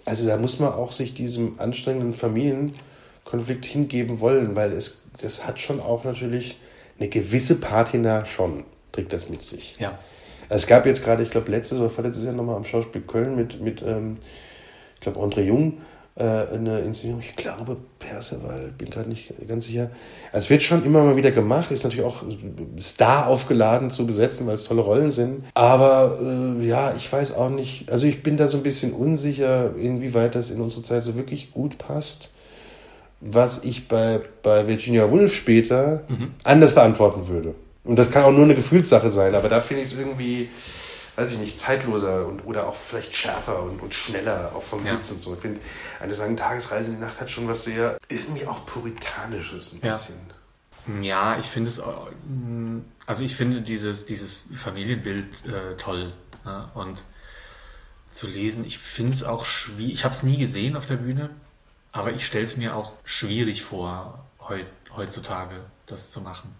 also da muss man auch sich diesem anstrengenden Familienkonflikt hingeben wollen, weil es das hat schon auch natürlich eine gewisse Patina schon, trägt das mit sich. Ja. Also es gab jetzt gerade, ich glaube, letztes oder vorletztes Jahr nochmal am Schauspiel Köln mit, mit ähm, ich glaube, André Jung, äh, eine Inszenierung, ich glaube Perceval, bin gerade nicht ganz sicher. Also es wird schon immer mal wieder gemacht, ist natürlich auch Star aufgeladen zu besetzen, weil es tolle Rollen sind. Aber äh, ja, ich weiß auch nicht, also ich bin da so ein bisschen unsicher, inwieweit das in unsere Zeit so wirklich gut passt. Was ich bei, bei Virginia Woolf später mhm. anders beantworten würde. Und das kann auch nur eine Gefühlssache sein, aber da finde ich es irgendwie weiß ich nicht, zeitloser und, oder auch vielleicht schärfer und, und schneller, auch vom ja. Witz und so. Ich finde, eine lange Tagesreise in die Nacht hat schon was sehr, irgendwie auch Puritanisches ein ja. bisschen. Ja, ich finde es, also ich finde dieses, dieses Familienbild äh, toll. Ne? Und zu lesen, ich finde es auch schwierig, ich habe es nie gesehen auf der Bühne, aber ich stelle es mir auch schwierig vor, heut, heutzutage das zu machen.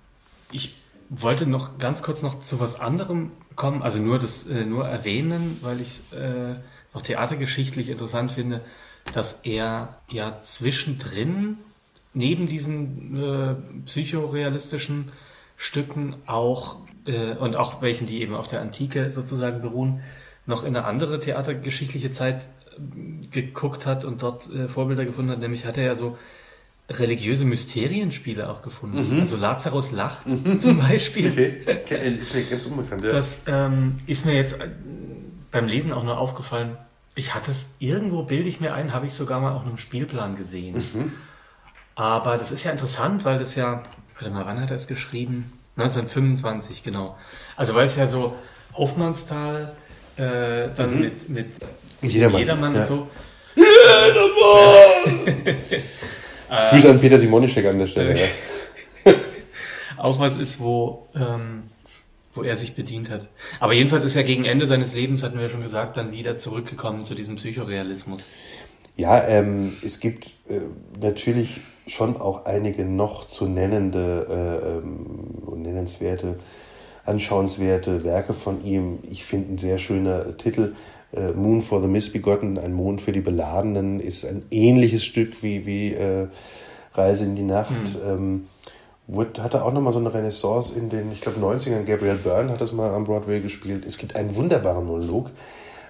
Ich wollte noch ganz kurz noch zu was anderem kommen, also nur das äh, nur erwähnen, weil ich äh, noch theatergeschichtlich interessant finde, dass er ja zwischendrin neben diesen äh, psychorealistischen Stücken auch äh, und auch welchen, die eben auf der Antike sozusagen beruhen, noch in eine andere theatergeschichtliche Zeit äh, geguckt hat und dort äh, Vorbilder gefunden hat. Nämlich hat er ja so religiöse Mysterienspiele auch gefunden. Mhm. Also Lazarus lacht mhm. zum Beispiel. Okay. Ist mir ganz unbekannt, ja. Das ähm, ist mir jetzt äh, beim Lesen auch nur aufgefallen. Ich hatte es irgendwo, bilde ich mir ein, habe ich sogar mal auf einem Spielplan gesehen. Mhm. Aber das ist ja interessant, weil das ja, warte mal, wann hat er es geschrieben? 1925, genau. Also weil es ja so Hofmannsthal, äh, dann mhm. mit, mit Jedermann, Jedermann ja. und so. Jedermann! Grüße an Peter Simonischek an der Stelle. ja. Auch was ist, wo, ähm, wo er sich bedient hat. Aber jedenfalls ist er gegen Ende seines Lebens, hatten wir ja schon gesagt, dann wieder zurückgekommen zu diesem Psychorealismus. Ja, ähm, es gibt äh, natürlich schon auch einige noch zu nennende äh, ähm, nennenswerte, anschauenswerte Werke von ihm. Ich finde ein sehr schöner Titel äh, Moon for the Misbegotten, ein Mond für die Beladenen, ist ein ähnliches Stück wie, wie äh, Reise in die Nacht. Mhm. Ähm, wurde, hatte auch nochmal so eine Renaissance in den, ich glaube, 90ern. Gabriel Byrne hat das mal am Broadway gespielt. Es gibt einen wunderbaren Monolog,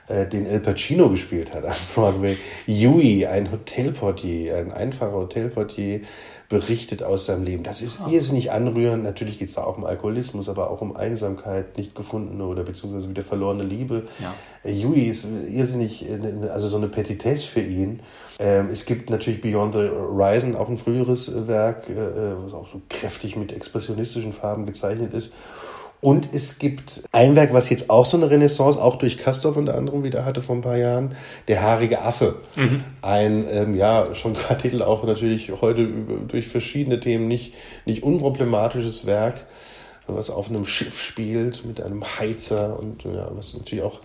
äh, den El Pacino gespielt hat am Broadway. Yui, ein Hotelportier, ein einfacher Hotelportier, berichtet aus seinem Leben. Das ist irrsinnig anrührend. Natürlich geht es da auch um Alkoholismus, aber auch um Einsamkeit, nicht gefundene oder beziehungsweise wieder verlorene Liebe. Ja. Äh, Yui ist irrsinnig, äh, also so eine Petitesse für ihn. Ähm, es gibt natürlich Beyond the Horizon, auch ein früheres Werk, äh, was auch so kräftig mit expressionistischen Farben gezeichnet ist. Und es gibt ein Werk, was jetzt auch so eine Renaissance, auch durch Kastorf unter anderem wieder hatte vor ein paar Jahren, Der haarige Affe. Mhm. Ein, ähm, ja, schon Titel auch natürlich heute durch verschiedene Themen nicht, nicht unproblematisches Werk, was auf einem Schiff spielt mit einem Heizer und ja, was natürlich auch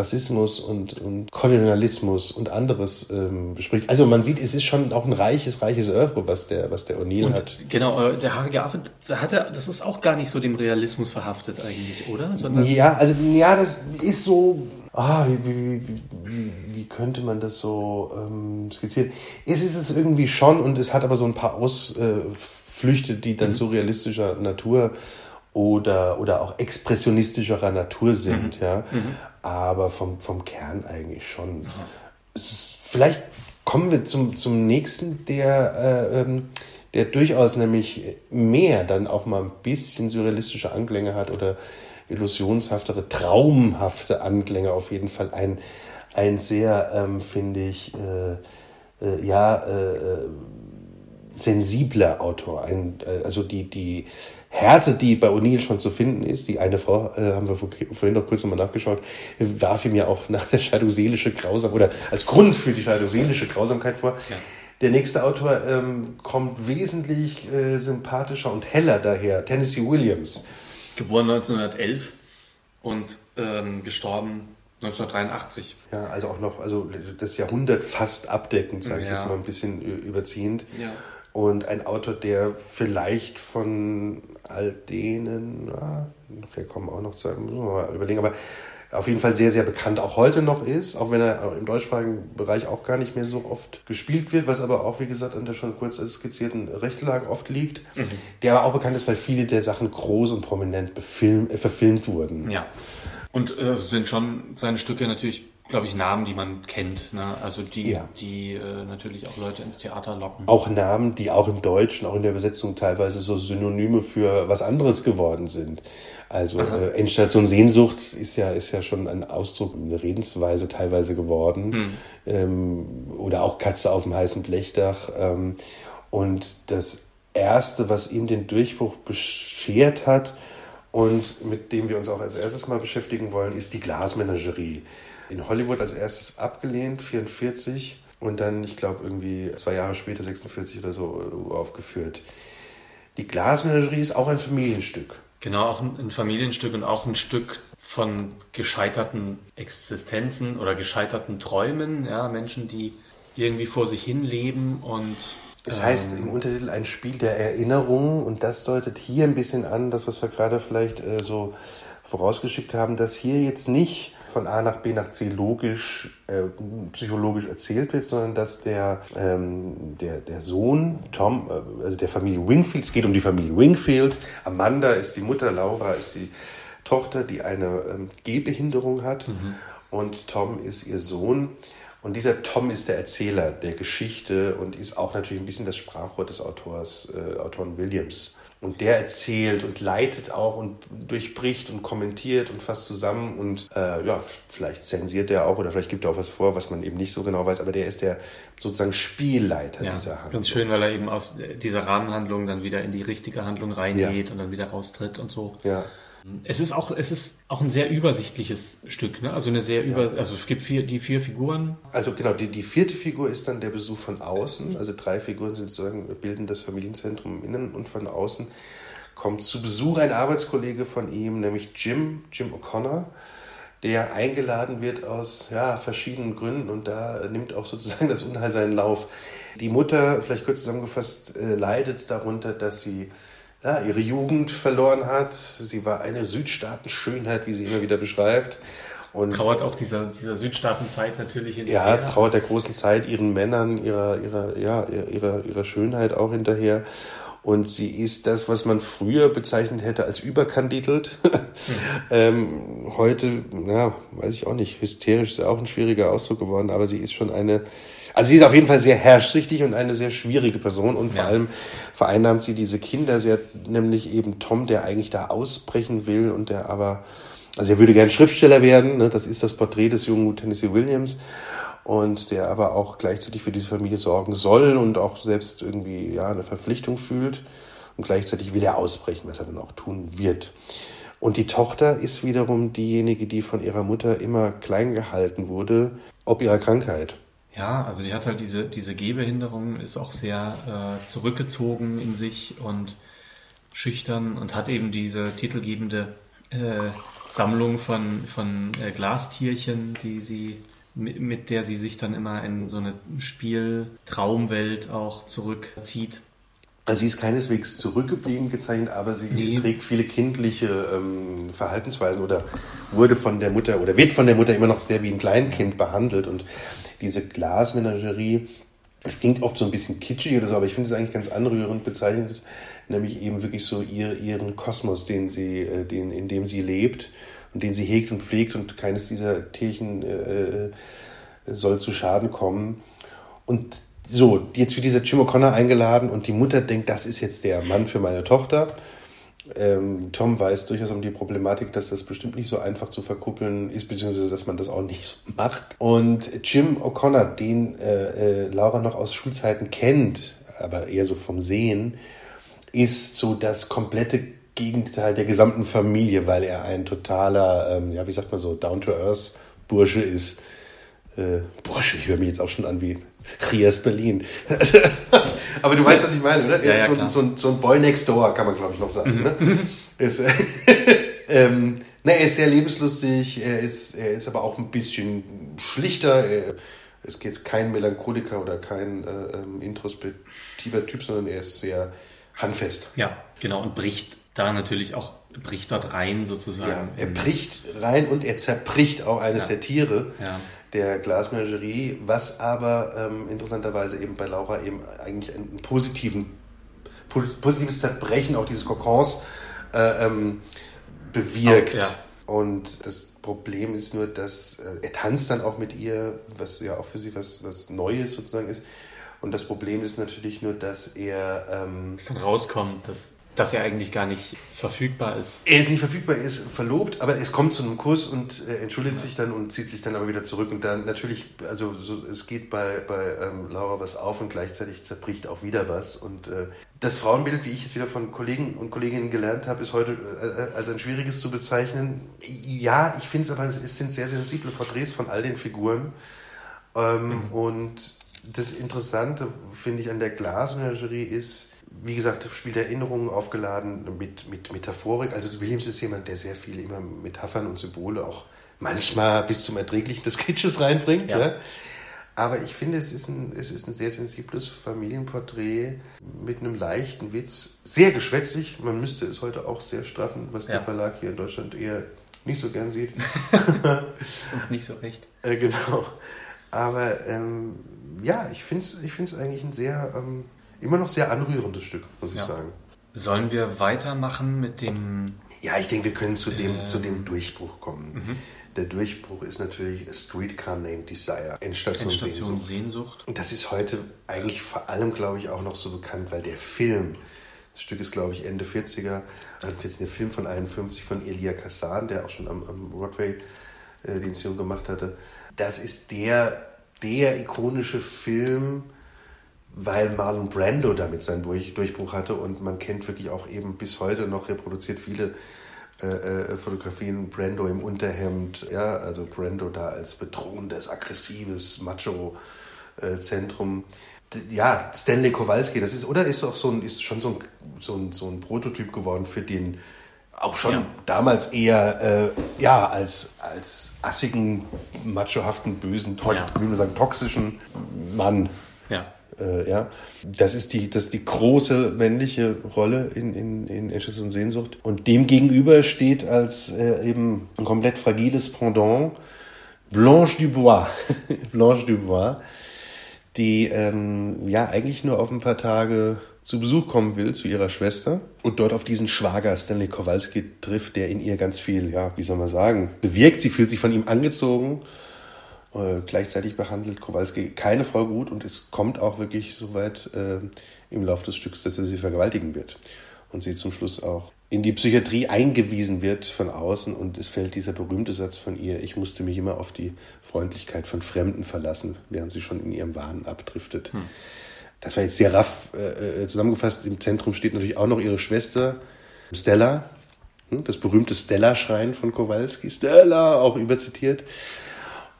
Rassismus und, und Kolonialismus und anderes ähm, bespricht. Also man sieht, es ist schon auch ein reiches, reiches Oeuvre, was der, was der O'Neill hat. Genau, äh, der Haarige Affe, da hat er, das ist auch gar nicht so dem Realismus verhaftet eigentlich, oder? Sondern ja, also ja, das ist so, ah, wie, wie, wie, wie könnte man das so ähm, skizzieren? Es ist es irgendwie schon und es hat aber so ein paar Ausflüchte, die dann mhm. surrealistischer Natur oder, oder auch expressionistischerer Natur sind, mhm. ja. Mhm. Aber vom, vom Kern eigentlich schon. Ist, vielleicht kommen wir zum, zum nächsten, der, äh, ähm, der durchaus nämlich mehr dann auch mal ein bisschen surrealistische Anklänge hat oder illusionshaftere, traumhafte Anklänge auf jeden Fall. Ein, ein sehr, ähm, finde ich, äh, äh, ja, äh, äh sensibler Autor. Ein, äh, also die, die, Härte, die bei O'Neill schon zu finden ist, die eine Frau, äh, haben wir vorhin noch kurz nochmal nachgeschaut, warf ihm ja auch nach der Scheidung seelische Grausamkeit oder als Grund für die Scheidung seelische Grausamkeit vor. Ja. Der nächste Autor ähm, kommt wesentlich äh, sympathischer und heller daher, Tennessee Williams. Geboren 1911 und ähm, gestorben 1983. Ja, also auch noch, also das Jahrhundert fast abdeckend, sage ich ja. jetzt mal ein bisschen überziehend. Ja. Und ein Autor, der vielleicht von all denen, ja, nachher kommen auch noch zu, müssen wir mal überlegen, aber auf jeden Fall sehr, sehr bekannt auch heute noch ist, auch wenn er im deutschsprachigen Bereich auch gar nicht mehr so oft gespielt wird, was aber auch, wie gesagt, an der schon kurz skizzierten Rechtelage oft liegt, mhm. der aber auch bekannt ist, weil viele der Sachen groß und prominent befilm, äh, verfilmt wurden. Ja. Und äh, es sind schon seine Stücke natürlich glaube ich, Namen, die man kennt. Ne? Also die, ja. die äh, natürlich auch Leute ins Theater locken. Auch Namen, die auch im Deutschen, auch in der Übersetzung teilweise so Synonyme für was anderes geworden sind. Also äh, Endstation Sehnsucht ist ja, ist ja schon ein Ausdruck, eine Redensweise teilweise geworden. Hm. Ähm, oder auch Katze auf dem heißen Blechdach. Ähm, und das Erste, was ihm den Durchbruch beschert hat, und mit dem wir uns auch als erstes mal beschäftigen wollen, ist die Glasmenagerie in Hollywood als erstes abgelehnt, 44 und dann, ich glaube, irgendwie zwei Jahre später, 46 oder so, äh, aufgeführt. Die Glasmenagerie ist auch ein Familienstück. Genau, auch ein Familienstück und auch ein Stück von gescheiterten Existenzen oder gescheiterten Träumen, ja, Menschen, die irgendwie vor sich hin leben und es heißt im Untertitel ein Spiel der Erinnerungen und das deutet hier ein bisschen an, das, was wir gerade vielleicht äh, so vorausgeschickt haben, dass hier jetzt nicht von A nach B nach C logisch, äh, psychologisch erzählt wird, sondern dass der, ähm, der, der Sohn Tom, äh, also der Familie Wingfield, es geht um die Familie Wingfield, Amanda ist die Mutter, Laura ist die Tochter, die eine ähm, Gehbehinderung hat mhm. und Tom ist ihr Sohn. Und dieser Tom ist der Erzähler der Geschichte und ist auch natürlich ein bisschen das Sprachrohr des Autors, äh, Autoren Williams. Und der erzählt und leitet auch und durchbricht und kommentiert und fasst zusammen und äh, ja, vielleicht zensiert er auch oder vielleicht gibt er auch was vor, was man eben nicht so genau weiß, aber der ist der sozusagen Spielleiter ja, dieser Handlung. Ganz schön, weil er eben aus dieser Rahmenhandlung dann wieder in die richtige Handlung reingeht ja. und dann wieder raustritt und so. Ja. Es ist auch, es ist auch ein sehr übersichtliches Stück, ne? Also eine sehr ja. über, also es gibt vier, die vier Figuren. Also genau, die, die vierte Figur ist dann der Besuch von außen. Also drei Figuren sind sozusagen, bilden das Familienzentrum innen und von außen kommt zu Besuch ein Arbeitskollege von ihm, nämlich Jim, Jim O'Connor, der eingeladen wird aus ja, verschiedenen Gründen und da nimmt auch sozusagen das Unheil seinen Lauf. Die Mutter, vielleicht kurz zusammengefasst, äh, leidet darunter, dass sie ja, ihre Jugend verloren hat. Sie war eine Südstaatenschönheit, wie sie immer wieder beschreibt. Und trauert auch dieser, dieser Südstaatenzeit natürlich hinterher. Ja, trauert der großen Zeit ihren Männern, ihrer, ihrer, ja, ihrer, ihrer Schönheit auch hinterher. Und sie ist das, was man früher bezeichnet hätte als überkandidelt. Mhm. ähm, heute, ja, weiß ich auch nicht, hysterisch ist ja auch ein schwieriger Ausdruck geworden, aber sie ist schon eine, also sie ist auf jeden Fall sehr herrschsüchtig und eine sehr schwierige Person und vor ja. allem vereinnahmt sie diese Kinder. Sie hat nämlich eben Tom, der eigentlich da ausbrechen will und der aber, also er würde gern Schriftsteller werden, ne? das ist das Porträt des jungen Tennessee Williams und der aber auch gleichzeitig für diese Familie sorgen soll und auch selbst irgendwie ja eine Verpflichtung fühlt und gleichzeitig will er ausbrechen, was er dann auch tun wird. Und die Tochter ist wiederum diejenige, die von ihrer Mutter immer klein gehalten wurde, ob ihrer Krankheit. Ja, also die hat halt diese, diese Gehbehinderung, ist auch sehr äh, zurückgezogen in sich und schüchtern und hat eben diese titelgebende äh, Sammlung von, von äh, Glastierchen, die sie mit, mit der sie sich dann immer in so eine Spieltraumwelt auch zurückzieht. Also sie ist keineswegs zurückgeblieben gezeichnet, aber sie nee. trägt viele kindliche ähm, Verhaltensweisen oder wurde von der Mutter oder wird von der Mutter immer noch sehr wie ein Kleinkind behandelt und diese Glasmenagerie, es klingt oft so ein bisschen kitschig oder so, aber ich finde es eigentlich ganz anrührend bezeichnet, nämlich eben wirklich so ihr, ihren Kosmos, den sie, äh, den, in dem sie lebt und den sie hegt und pflegt und keines dieser Tierchen äh, soll zu Schaden kommen. Und so, jetzt wird dieser Jim O'Connor eingeladen und die Mutter denkt, das ist jetzt der Mann für meine Tochter. Ähm, Tom weiß durchaus um die Problematik, dass das bestimmt nicht so einfach zu verkuppeln ist, beziehungsweise dass man das auch nicht so macht. Und Jim O'Connor, den äh, äh, Laura noch aus Schulzeiten kennt, aber eher so vom Sehen, ist so das komplette Gegenteil der gesamten Familie, weil er ein totaler, ähm, ja, wie sagt man so, down-to-earth Bursche ist. Äh, Bursche, ich höre mich jetzt auch schon an wie Rias Berlin. Aber du weißt, was ich meine, oder? Ja, ja, so, klar. so, ein- so ein Boy next door, kann man, glaube ich, noch sagen. Mhm. Ne? ist, äh, ähm, na, er ist sehr lebenslustig, er ist, er ist aber auch ein bisschen schlichter. Er, es geht jetzt kein Melancholiker oder kein äh, ähm, introspektiver Typ, sondern er ist sehr handfest. Ja, genau. Und bricht da natürlich auch, bricht dort rein sozusagen. Ja, er bricht rein und er zerbricht auch eines Ja. der Tiere Ja. Der Glasmenagerie, was aber ähm, interessanterweise eben bei Laura eben eigentlich einen positiven, po- positives Zerbrechen auch dieses Kokons äh, ähm, bewirkt. Auch, ja. Und das Problem ist nur, dass äh, er tanzt dann auch mit ihr, was ja auch für sie was, was Neues sozusagen ist. Und das Problem ist natürlich nur, dass er ähm, dass dann rauskommt, dass, dass er eigentlich gar nicht verfügbar ist. Er ist nicht verfügbar, er ist verlobt, aber es kommt zu einem Kuss und äh, entschuldigt sich dann und zieht sich dann aber wieder zurück. Und dann natürlich, also so, es geht bei, bei ähm, Laura was auf und gleichzeitig zerbricht auch wieder was. Und äh, das Frauenbild, wie ich jetzt wieder von Kollegen und Kolleginnen gelernt habe, ist heute äh, als ein schwieriges zu bezeichnen. Ja, ich finde es aber, es sind sehr sensible Porträts von all den Figuren. Ähm, Und das Interessante, finde ich, an der Glasmenagerie ist, wie gesagt, spielt Erinnerungen aufgeladen mit, mit Metaphorik. Also Williams ist jemand, der sehr viel immer Metaphern und Symbole auch manchmal bis zum Erträglichen des Kitsches reinbringt. Ja. Ja. Aber ich finde, es ist, ein, es ist ein sehr sensibles Familienporträt mit einem leichten Witz. Sehr geschwätzig. Man müsste es heute auch sehr straffen, was Ja. der Verlag hier in Deutschland eher nicht so gern sieht. Uns nicht so recht. Äh, genau. Aber ähm, ja, ich finde es ich find's eigentlich ein sehr, ähm, immer noch sehr anrührendes Stück, muss ich Ja. sagen. Sollen wir weitermachen mit dem. Ja, ich denke, wir können zu dem, Ähm. zu dem Durchbruch kommen. Der Durchbruch ist natürlich A Streetcar Named Desire, Endstation, Endstation Sehnsucht. Sehnsucht? Und das ist heute eigentlich vor allem, glaube ich, auch noch so bekannt, weil der Film, das Stück ist, glaube ich, Ende 40er, 41, der Film von 51 von Elia Kazan, der auch schon am, am Broadway äh, die Inszenierung gemacht hatte. Das ist der, der ikonische Film, weil Marlon Brando damit seinen Durch, Durchbruch hatte und man kennt wirklich auch eben bis heute noch reproduziert viele äh, äh, Fotografien Brando im Unterhemd, ja, also Brando da als bedrohendes, aggressives Macho-Zentrum. Ja, Stanley Kowalski, das ist, oder ist auch so ein, ist schon so ein, so ein, so ein Prototyp geworden für den auch schon Ja. damals eher, äh, ja, als, als assigen, machohaften, bösen, to Ja. wie man sagen, toxischen Mann. Äh, ja, das ist die, das ist die große männliche Rolle in, in, in Endstation und Sehnsucht. Und dem gegenüber steht als äh, eben ein komplett fragiles Pendant Blanche Dubois. Blanche Dubois, die ähm, ja eigentlich nur auf ein paar Tage zu Besuch kommen will zu ihrer Schwester und dort auf diesen Schwager Stanley Kowalski trifft, der in ihr ganz viel, ja, wie soll man sagen, bewirkt. Sie fühlt sich von ihm angezogen äh, gleichzeitig behandelt Kowalski keine Frau gut und es kommt auch wirklich so weit äh, im Laufe des Stücks, dass er sie vergewaltigen wird. Und sie zum Schluss auch in die Psychiatrie eingewiesen wird von außen und es fällt dieser berühmte Satz von ihr, ich musste mich immer auf die Freundlichkeit von Fremden verlassen, während sie schon in ihrem Wahn abdriftet. Das war jetzt sehr raff äh, äh, zusammengefasst. Im Zentrum steht natürlich auch noch ihre Schwester Stella, hm, das berühmte Stella-Schreien von Kowalski. Stella, auch überzitiert.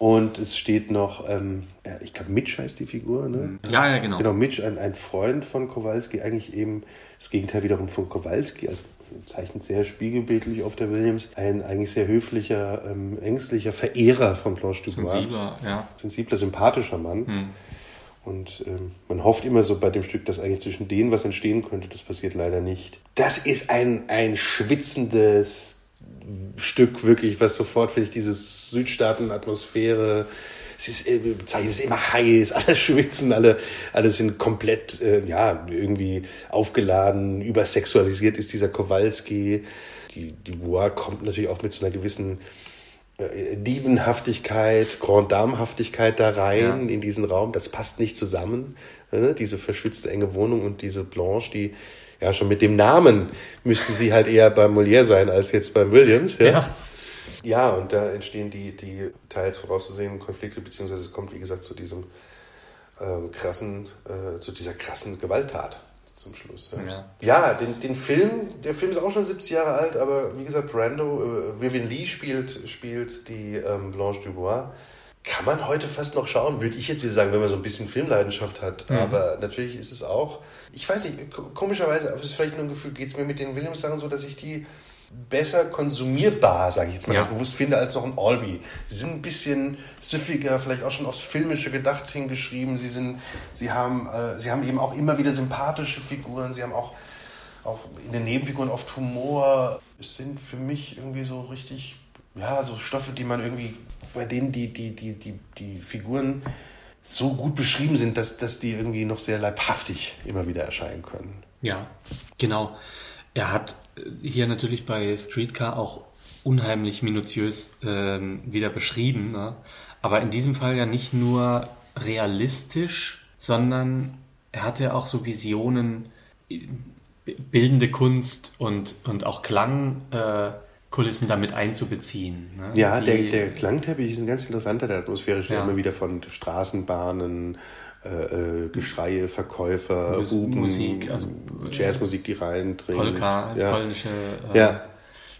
Und es steht noch, ähm, ich glaube, Mitch heißt die Figur, ne? Ja, ja, genau. Genau, Mitch, ein, ein Freund von Kowalski, eigentlich eben das Gegenteil wiederum von Kowalski, also zeichnet sehr spiegelbildlich auf der Williams, ein eigentlich sehr höflicher, ähm, ängstlicher Verehrer von Blanche Dubois. Sensibler, ja. Sensibler, sympathischer Mann. Hm. Und ähm, man hofft immer so bei dem Stück, dass eigentlich zwischen denen was entstehen könnte. Das passiert leider nicht. Das ist ein, ein schwitzendes Stück, wirklich, was sofort, finde ich, diese Südstaaten-Atmosphäre. Es ist, äh, es ist immer heiß, alle schwitzen, alle, alle sind komplett, äh, ja, irgendwie aufgeladen, übersexualisiert ist dieser Kowalski. Die, die Bois kommt natürlich auch mit so einer gewissen äh, Dievenhaftigkeit, Grand Dame-Haftigkeit da rein Ja. in diesen Raum. Das passt nicht zusammen. äh, Diese verschwitzte enge Wohnung und diese Blanche, die ja schon mit dem Namen müsste sie halt eher beim Molière sein als jetzt beim Williams. Ja, Ja. ja und da entstehen die, die teils vorauszusehenden Konflikte, beziehungsweise es kommt, wie gesagt, zu diesem ähm, krassen, äh, zu dieser krassen Gewalttat zum Schluss. Ja, ja. ja den, den Film, der Film ist auch schon 70 Jahre alt, aber wie gesagt, Brando, äh, Vivian Lee spielt, spielt die ähm, Blanche Dubois. Kann man heute fast noch schauen, würde ich jetzt wieder sagen, wenn man so ein bisschen Filmleidenschaft hat. Mhm. Aber natürlich ist es auch, ich weiß nicht, komischerweise, aber es ist vielleicht nur ein Gefühl, geht es mir mit den Williams-Sachen so, dass ich die besser konsumierbar, sage ich jetzt mal ja. bewusst finde, als noch ein Albi. Sie sind ein bisschen süffiger, vielleicht auch schon aufs Filmische gedacht hingeschrieben. Sie sind, sie haben, äh, sie haben eben auch immer wieder sympathische Figuren. Sie haben auch, auch in den Nebenfiguren oft Humor. Es sind für mich irgendwie so richtig, ja, so Stoffe, die man irgendwie, bei denen die, die, die, die, die Figuren so gut beschrieben sind, dass, dass die irgendwie noch sehr leibhaftig immer wieder erscheinen können. Ja, genau. Er hat hier natürlich bei Streetcar auch unheimlich minutiös ähm, wieder beschrieben. Ne? Aber in diesem Fall ja nicht nur realistisch, sondern er hatte auch so Visionen, bildende Kunst und, und auch Klangkulissen äh, damit einzubeziehen. Ne? Ja, Die, der, der Klangteppich ist ein ganz interessanter, der atmosphärische, ja. immer wieder von Straßenbahnen, äh, äh, Geschreie, Verkäufer, Mus Hupen, Musik, also Jazzmusik, die reindringen. Polka, ja. polnische äh, ja.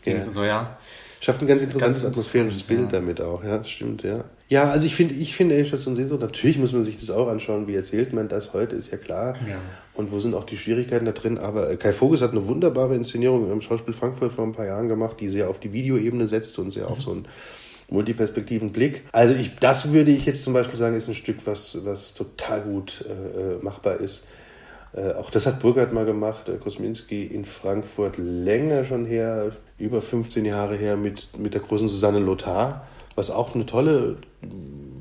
Dinge ja. so, ja. Schafft ein ganz interessantes ganz, atmosphärisches Bild ja. damit auch, ja, das stimmt, ja. Ja, also ich finde, ich finde Endstation Sehnsucht, natürlich muss man sich das auch anschauen, wie erzählt man das heute, ist ja klar. Ja. Und wo sind auch die Schwierigkeiten da drin. Aber äh, Kai Voges hat eine wunderbare Inszenierung im Schauspiel Frankfurt vor ein paar Jahren gemacht, die sehr auf die Videoebene setzt und sehr mhm. auf so ein multiperspektiven Blick. Also ich, das würde ich jetzt zum Beispiel sagen, ist ein Stück, was, was total gut äh, äh machbar ist. Äh, auch das hat Burkhardt mal gemacht, äh, Kosminski in Frankfurt länger schon her, über 15 Jahre her mit, mit der großen Susanne Lothar, was auch eine tolle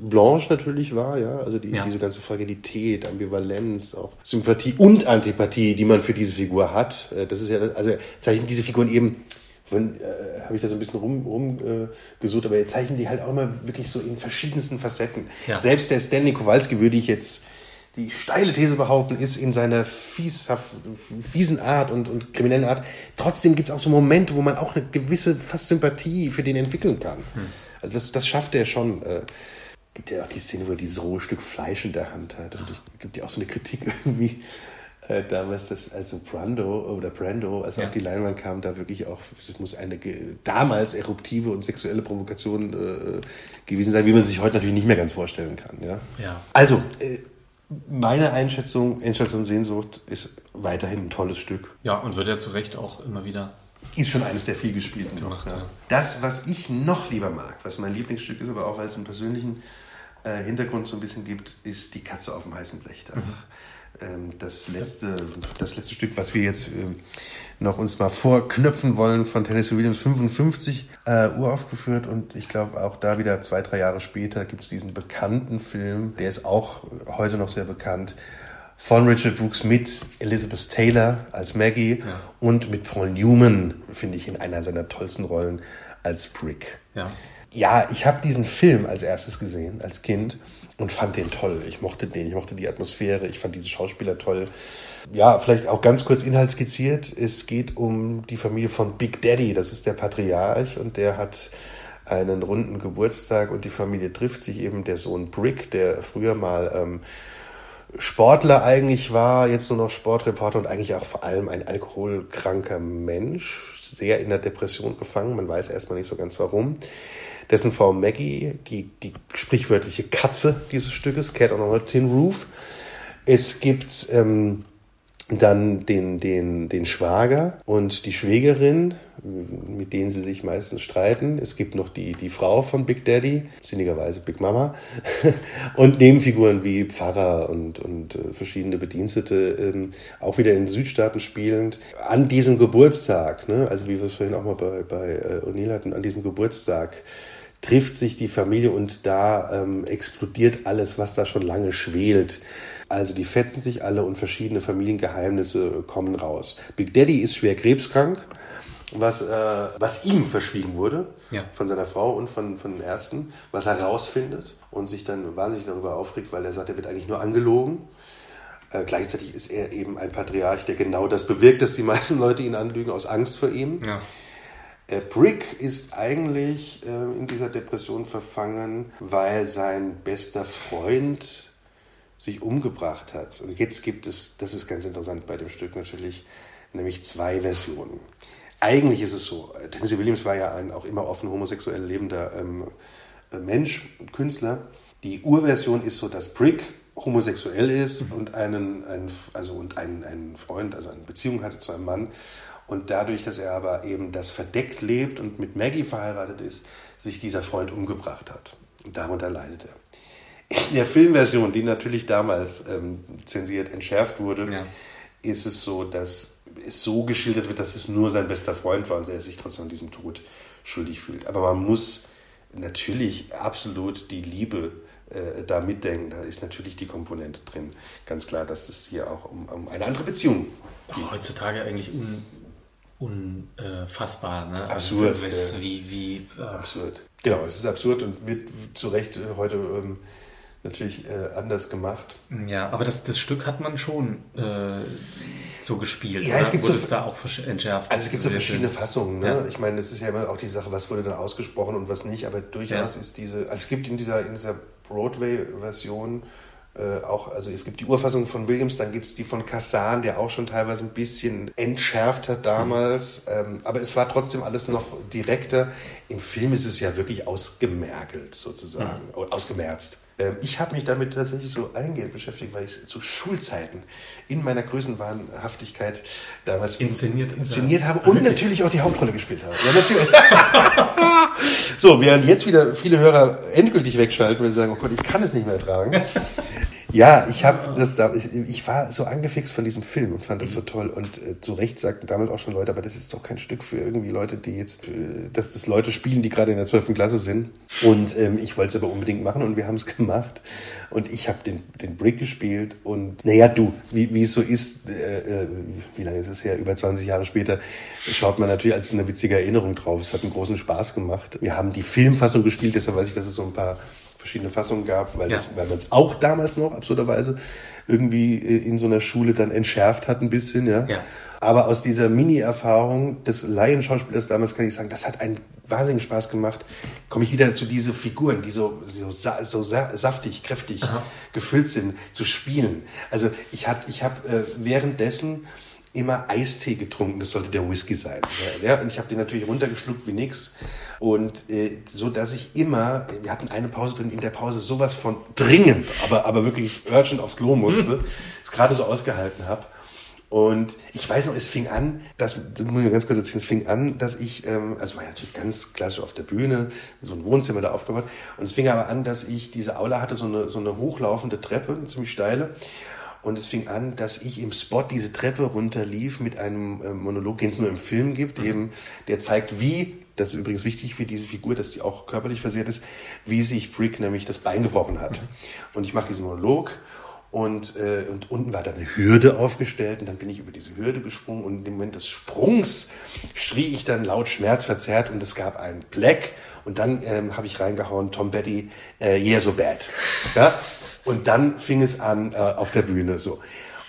Blanche natürlich war, ja, also die, ja. diese ganze Fragilität, Ambivalenz, auch Sympathie und Antipathie, die man für diese Figur hat. Äh, das ist ja, also zeichnen diese Figuren eben äh, habe ich da so ein bisschen rumgesucht, rum, äh, aber er zeichnet die halt auch immer wirklich so in verschiedensten Facetten. Ja. Selbst der Stanley Kowalski würde ich jetzt die steile These behaupten, ist in seiner fies, fiesen Art und, und kriminellen Art. Trotzdem gibt es auch so Momente, wo man auch eine gewisse fast Sympathie für den entwickeln kann. Hm. Also das, das schafft er schon. Äh, gibt ja auch die Szene, wo er dieses rohe Stück Fleisch in der Hand hat. Und es gibt ja auch so eine Kritik irgendwie äh, damals, das, also Brando oder Brando, als er ja. auf die Leinwand kam, da wirklich auch, das muss eine damals eruptive und sexuelle Provokation äh, gewesen sein, wie man sich heute natürlich nicht mehr ganz vorstellen kann. Ja. ja. Also, äh, meine Einschätzung, Endstation Sehnsucht, ist weiterhin ein tolles Stück. Ja, und wird ja zu Recht auch immer wieder ist schon eines der viel gespielten. Gemacht, ja. Das, was ich noch lieber mag, was mein Lieblingsstück ist, aber auch weil es einen persönlichen äh, Hintergrund so ein bisschen gibt, ist die Katze auf dem heißen Blechdach. Mhm. Ähm, das letzte, das letzte Stück, was wir jetzt ähm, noch uns mal vorknöpfen wollen, von Tennessee Williams 55 äh, uraufgeführt und ich glaube auch da wieder zwei, drei Jahre später gibt es diesen bekannten Film, der ist auch heute noch sehr bekannt, von Richard Brooks mit Elizabeth Taylor als Maggie ja. und mit Paul Newman, finde ich, in einer seiner tollsten Rollen als Brick. Ja, ja ich habe diesen Film als erstes gesehen, als Kind und fand den toll. Ich mochte den, ich mochte die Atmosphäre, ich fand diese Schauspieler toll. Ja, vielleicht auch ganz kurz inhaltskizziert. Es geht um die Familie von Big Daddy, das ist der Patriarch und der hat einen runden Geburtstag und die Familie trifft sich eben. Der Sohn Brick, der früher mal ähm, Sportler eigentlich war, jetzt nur noch Sportreporter und eigentlich auch vor allem ein alkoholkranker Mensch, sehr in der Depression gefangen. Man weiß erstmal nicht so ganz warum dessen Frau Maggie, die, die sprichwörtliche Katze dieses Stückes, kehrt auch nochmal Tin Roof. Es gibt ähm, dann den, den, den Schwager und die Schwägerin, mit denen sie sich meistens streiten. Es gibt noch die, die Frau von Big Daddy, sinnigerweise Big Mama. und Nebenfiguren wie Pfarrer und, und äh, verschiedene Bedienstete, ähm, auch wieder in den Südstaaten spielend. An diesem Geburtstag, ne, also wie wir es vorhin auch mal bei, bei äh, O'Neill hatten, an diesem Geburtstag trifft sich die Familie und da ähm, explodiert alles, was da schon lange schwelt. Also die fetzen sich alle und verschiedene Familiengeheimnisse kommen raus. Big Daddy ist schwer krebskrank, was, äh, was ihm verschwiegen wurde ja. von seiner Frau und von, von den Ärzten, was er rausfindet und sich dann wahnsinnig darüber aufregt, weil er sagt, er wird eigentlich nur angelogen. Äh, gleichzeitig ist er eben ein Patriarch, der genau das bewirkt, dass die meisten Leute ihn anlügen aus Angst vor ihm. Ja. Äh, Brick ist eigentlich äh, in dieser Depression verfangen, weil sein bester Freund sich umgebracht hat. Und jetzt gibt es, das ist ganz interessant bei dem Stück natürlich, nämlich zwei Versionen. Eigentlich ist es so, Tennessee Williams war ja ein auch immer offen homosexuell lebender ähm, Mensch und Künstler. Die Urversion ist so, dass Brick homosexuell ist mhm. und einen, einen also und einen, einen Freund, also eine Beziehung hatte zu einem Mann. Und dadurch, dass er aber eben das verdeckt lebt und mit Maggie verheiratet ist, sich dieser Freund umgebracht hat. Und darunter leidet er. In der Filmversion, die natürlich damals ähm, zensiert entschärft wurde, ja. ist es so, dass es so geschildert wird, dass es nur sein bester Freund war und er sich trotzdem an diesem Tod schuldig fühlt. Aber man muss natürlich absolut die Liebe äh, da mitdenken. Da ist natürlich die Komponente drin. Ganz klar, dass es hier auch um, um eine andere Beziehung geht. heutzutage eigentlich un, unfassbar. Ne? Also absurd. Also, wie, wie, äh absurd. Genau, es ist absurd und wird zu Recht äh, heute ähm, natürlich äh, anders gemacht. Ja, aber das, das Stück hat man schon äh, so gespielt. Ja, es gibt so, es da auch entschärft. Also es gibt so verschiedene Fassungen. Ne? Ja. Ich meine, das ist ja immer auch die Sache, was wurde dann ausgesprochen und was nicht. Aber durchaus ja. ist diese, also es gibt in dieser in dieser Broadway-Version äh, auch, also es gibt die Urfassung von Williams, dann gibt es die von Kassan, der auch schon teilweise ein bisschen entschärft hat damals. Mhm. Ähm, aber es war trotzdem alles noch direkter. Im Film ist es ja wirklich ausgemergelt sozusagen, mhm. ausgemerzt. Ähm, ich habe mich damit tatsächlich so eingehend beschäftigt, weil ich zu Schulzeiten in meiner Größenwahnhaftigkeit damals inszeniert, inszeniert habe und natürlich auch die Hauptrolle gespielt habe. Ja, natürlich. so, während jetzt wieder viele Hörer endgültig wegschalten, weil sie sagen, oh Gott, ich kann es nicht mehr ertragen. Ja, ich habe das da, ich, ich, war so angefixt von diesem Film und fand das so toll. Und äh, zu Recht sagten damals auch schon Leute, aber das ist doch kein Stück für irgendwie Leute, die jetzt, äh, dass das Leute spielen, die gerade in der 12. Klasse sind. Und ähm, ich wollte es aber unbedingt machen und wir haben es gemacht. Und ich habe den, den Brick gespielt und naja, du, wie, wie es so ist, äh, äh, wie lange ist es her? Über 20 Jahre später schaut man natürlich als eine witzige Erinnerung drauf. Es hat einen großen Spaß gemacht. Wir haben die Filmfassung gespielt, deshalb weiß ich, dass es so ein paar verschiedene Fassungen gab, weil, ja. weil man es auch damals noch absurderweise irgendwie äh, in so einer Schule dann entschärft hat ein bisschen, ja. ja. Aber aus dieser Mini-Erfahrung des Laienschauspielers damals kann ich sagen, das hat einen wahnsinnigen Spaß gemacht. Komme ich wieder zu diese Figuren, die so, so, so saftig, kräftig Aha. gefüllt sind, zu spielen. Also ich habe ich hab, äh, währenddessen immer Eistee getrunken, das sollte der Whisky sein. Ja, und ich habe den natürlich runtergeschluckt wie nix. Und äh, so, dass ich immer, wir hatten eine Pause drin, in der Pause sowas von dringend, aber, aber wirklich urgent aufs Klo musste, es gerade so ausgehalten habe. Und ich weiß noch, es fing an, das, das muss ich mir ganz kurz erzählen, es fing an, dass ich, ähm, also war ja natürlich ganz klassisch auf der Bühne, so ein Wohnzimmer da aufgebaut. Und es fing aber an, dass ich diese Aula hatte, so eine, so eine hochlaufende Treppe, eine ziemlich steile. Und es fing an, dass ich im Spot diese Treppe runterlief mit einem äh, Monolog, den es nur im Film gibt, mhm. eben, der zeigt, wie, das ist übrigens wichtig für diese Figur, dass sie auch körperlich versehrt ist, wie sich Brick nämlich das Bein gebrochen hat. Mhm. Und ich mache diesen Monolog und, äh, und unten war da eine Hürde aufgestellt und dann bin ich über diese Hürde gesprungen und im Moment des Sprungs schrie ich dann laut schmerzverzerrt und es gab einen Black und dann ähm, habe ich reingehauen, Tom Betty, äh, Yeah So Bad. Ja? Und dann fing es an äh, auf der Bühne so.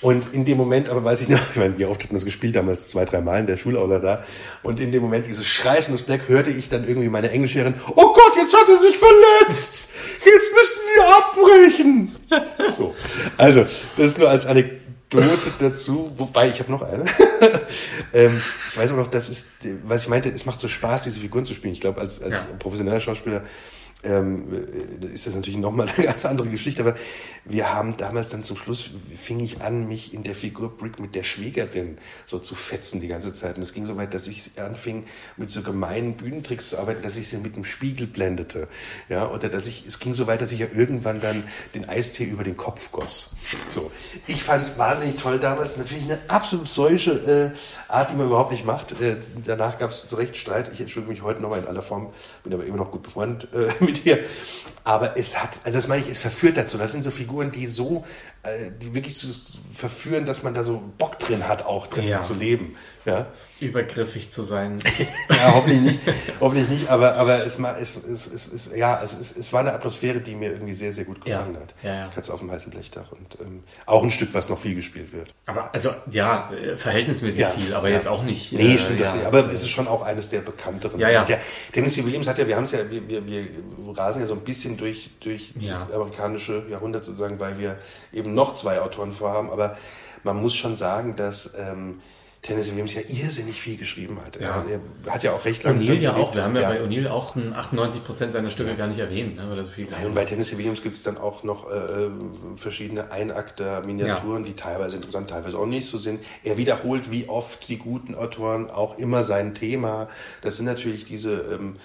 Und in dem Moment, aber weiß ich noch, ich meine, wie oft hatten das gespielt, damals zwei, drei Mal in der Schulaula da. Und in dem Moment dieses Schreis und das Black hörte ich dann irgendwie meine Englischlehrerin, oh Gott, jetzt hat er sich verletzt! Jetzt müssen wir abbrechen! So. Also, das ist nur als Anekdote dazu, wobei ich habe noch eine. ähm, ich weiß aber noch, das ist, was ich meinte, es macht so Spaß, diese Figuren zu spielen. Ich glaube, als, als ja. professioneller Schauspieler ähm, äh, ist das natürlich nochmal eine ganz andere Geschichte, aber wir haben damals dann zum Schluss, fing ich an, mich in der Figur Brick mit der Schwägerin so zu fetzen die ganze Zeit. Und es ging so weit, dass ich anfing, mit so gemeinen Bühnentricks zu arbeiten, dass ich sie mit dem Spiegel blendete. Ja, oder dass ich, es ging so weit, dass ich ja irgendwann dann den Eistee über den Kopf goss. So. Ich fand es wahnsinnig toll damals. Natürlich eine absolut solche äh, Art, die man überhaupt nicht macht. Äh, danach gab es zu Recht Streit. Ich entschuldige mich heute nochmal in aller Form, bin aber immer noch gut befreundet äh, mit ihr. Aber es hat, also das meine ich, es verführt dazu. Das sind so Figuren, die so, die wirklich so verführen, dass man da so Bock drin hat, auch drin ja. zu leben. Ja? Übergriffig zu sein. ja, hoffentlich nicht, hoffentlich nicht, aber, aber es, es, es, es, ja, es, es, es war eine Atmosphäre, die mir irgendwie sehr, sehr gut gefallen ja. hat. Ja, ja. Katze auf dem heißen Blechdach und ähm, auch ein Stück, was noch viel gespielt wird. Aber also, ja, verhältnismäßig ja, viel, aber jetzt auch nicht. Nee, äh, stimmt das nicht, aber es ist schon auch eines der bekannteren. Ja, ja. ja Tennessee Williams hat ja, wir haben es ja, wir, wir, wir rasen ja so ein bisschen durch, durch das amerikanische Jahrhundert, sozusagen, weil wir eben noch zwei Autoren vorhaben. Aber man muss schon sagen, dass ähm, Tennessee Williams ja irrsinnig viel geschrieben hat. Ja. Er hat ja auch recht lange. O'Neill ja auch. Wir haben ja, ja. bei O'Neill auch 98 Prozent seiner Stücke ja. gar nicht erwähnt, ne, weil er so viel Nein, und bei Tennessee Williams gibt es dann auch noch äh, verschiedene Einakter-Miniaturen, die teilweise interessant, teilweise auch nicht so sind. Er wiederholt wie oft die guten Autoren auch immer sein Thema. Das sind natürlich diese ähm,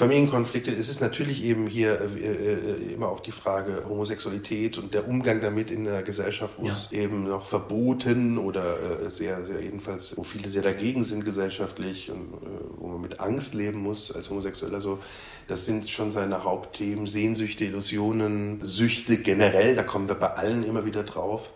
Familienkonflikte, es ist natürlich eben hier äh, äh, immer auch die Frage Homosexualität und der Umgang damit in der Gesellschaft, wo ja. es eben noch verboten oder äh, sehr, sehr jedenfalls, wo viele sehr dagegen sind gesellschaftlich und äh, wo man mit Angst leben muss als Homosexueller. So, das sind schon seine Hauptthemen. Sehnsüchte, Illusionen, Süchte generell, da kommen wir bei allen immer wieder drauf.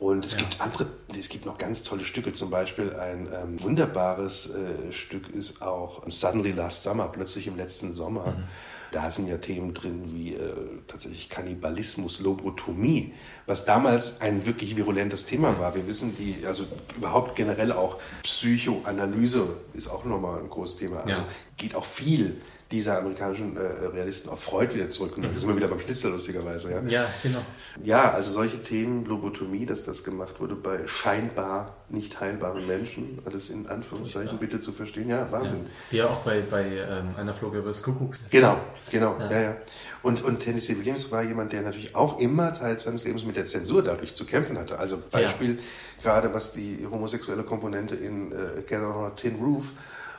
Und es ja. gibt andere, es gibt noch ganz tolle Stücke. Zum Beispiel ein ähm, wunderbares äh, Stück ist auch Suddenly Last Summer, plötzlich im letzten Sommer. Mhm. Da sind ja Themen drin wie äh, tatsächlich Kannibalismus, Lobotomie, was damals ein wirklich virulentes Thema war. Wir wissen, die, also überhaupt generell auch Psychoanalyse ist auch nochmal ein großes Thema. Also ja. geht auch viel dieser amerikanischen äh, Realisten auf Freud wieder zurück. Und da sind wir wieder beim Schnitzel, lustigerweise. Ja? ja, genau. Ja, also solche Themen, Lobotomie, dass das gemacht wurde bei scheinbar nicht heilbaren Menschen, alles in Anführungszeichen bitte zu verstehen. Ja, Wahnsinn. Ja, ja auch bei, bei ähm, einer Flug über das Kuckuck. Genau, genau. Ja. ja, ja. Und, und Tennessee Williams war jemand, der natürlich auch immer Teil seines Lebens mit der Zensur dadurch zu kämpfen hatte. Also Beispiel ja. gerade was die homosexuelle Komponente in äh, Get Tin Roof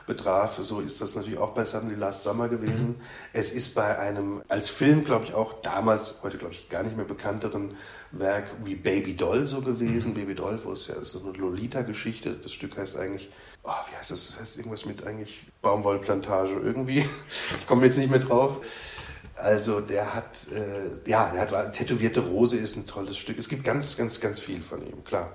betraf. So ist das natürlich auch bei Suddenly Last Summer gewesen. Mhm. Es ist bei einem als Film, glaube ich, auch damals, heute glaube ich gar nicht mehr bekannteren Werk wie Baby Doll so gewesen. Mhm. Baby Doll, wo es ja so eine Lolita-Geschichte. Das Stück heißt eigentlich, oh, wie heißt das? Das heißt irgendwas mit eigentlich Baumwollplantage irgendwie. ich komme jetzt nicht mehr drauf. Also der hat, äh, ja, der hat tätowierte Rose ist ein tolles Stück. Es gibt ganz, ganz, ganz viel von ihm, klar.